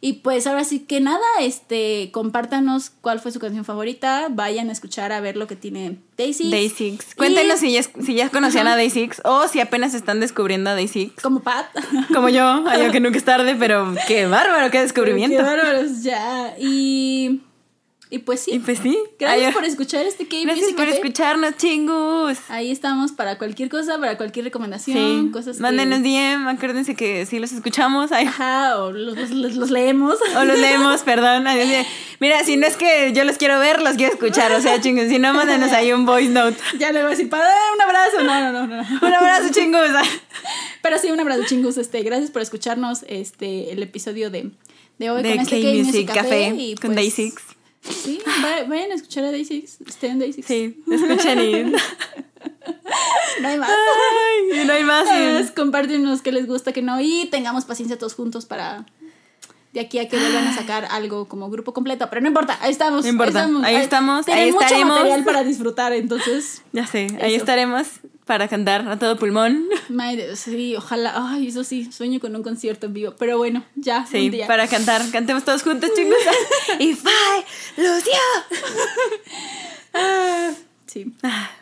Y pues ahora sí que nada, este, compártanos cuál fue su canción favorita, vayan a escuchar a ver lo que tiene Daisy. Day Six. Cuéntenos Y- si ya, si ya conocían Ajá. a Day Six o si apenas están descubriendo a Day Six. Como Pat. Como yo, yo que nunca es tarde, pero qué bárbaro, qué descubrimiento. Qué bárbaros, ya. Y, y pues sí. Y pues sí. Gracias Ay, por escuchar este K Gracias por Café. escucharnos, chingus. Ahí estamos para cualquier cosa, para cualquier recomendación, Sí. cosas que... Mándenos DM, acuérdense que sí los escuchamos. Ay, Ajá, o los, los- leemos. o los leemos, perdón. Mira, si no es que yo los quiero ver, los quiero escuchar. O sea, chingus, si no, mándenos ahí un voice note. ya le voy a decir, para un abrazo. No, no, no, no. Un abrazo, chingus. Pero sí, un abrazo, chingus. Este, gracias por escucharnos este, el episodio de, de hoy De con este K-Music Café y, con pues, Day Six. Sí, va- vayan a escuchar a Day Six. Estén en Day Six. Sí, escuchen y... No hay más. Ay, no hay más. Pues, compártenos qué les gusta, qué no. Y tengamos paciencia todos juntos para de aquí a que vuelvan a sacar algo como grupo completo. Pero no importa, ahí estamos. No importa, ahí estamos, ahí mucho estaremos. material para disfrutar, entonces. Ya sé, ahí Eso. estaremos para cantar a todo pulmón. madre, sí, ojalá. Ay, eso sí, sueño con un concierto en vivo. Pero bueno, ya. Sí, un día. para cantar. Cantemos todos juntos, chicos. If I lose you. Ah, sí.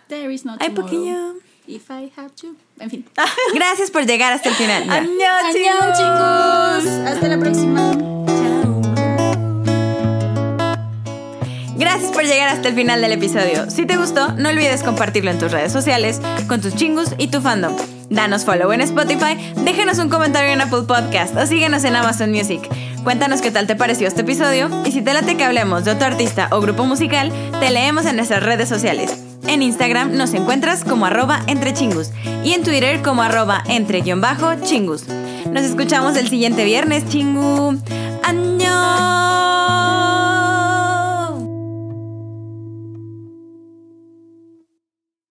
There is no Ay, tomorrow. poquillo. If I have to. En fin. Gracias por llegar hasta el final. Ya. ¡Añón, Adiós, chicos! Hasta la próxima. Gracias por llegar hasta el final del episodio. Si te gustó, no olvides compartirlo en tus redes sociales, con tus chingus y tu fandom. Danos follow en Spotify, déjanos un comentario en Apple Podcast o síguenos en Amazon Music. Cuéntanos qué tal te pareció este episodio y si te late que hablemos de otro artista o grupo musical, te leemos en nuestras redes sociales. En Instagram nos encuentras como arroba entre chingus y en Twitter como arroba entre guion bajo chingus. Nos escuchamos el siguiente viernes, chingu. ¡Añón!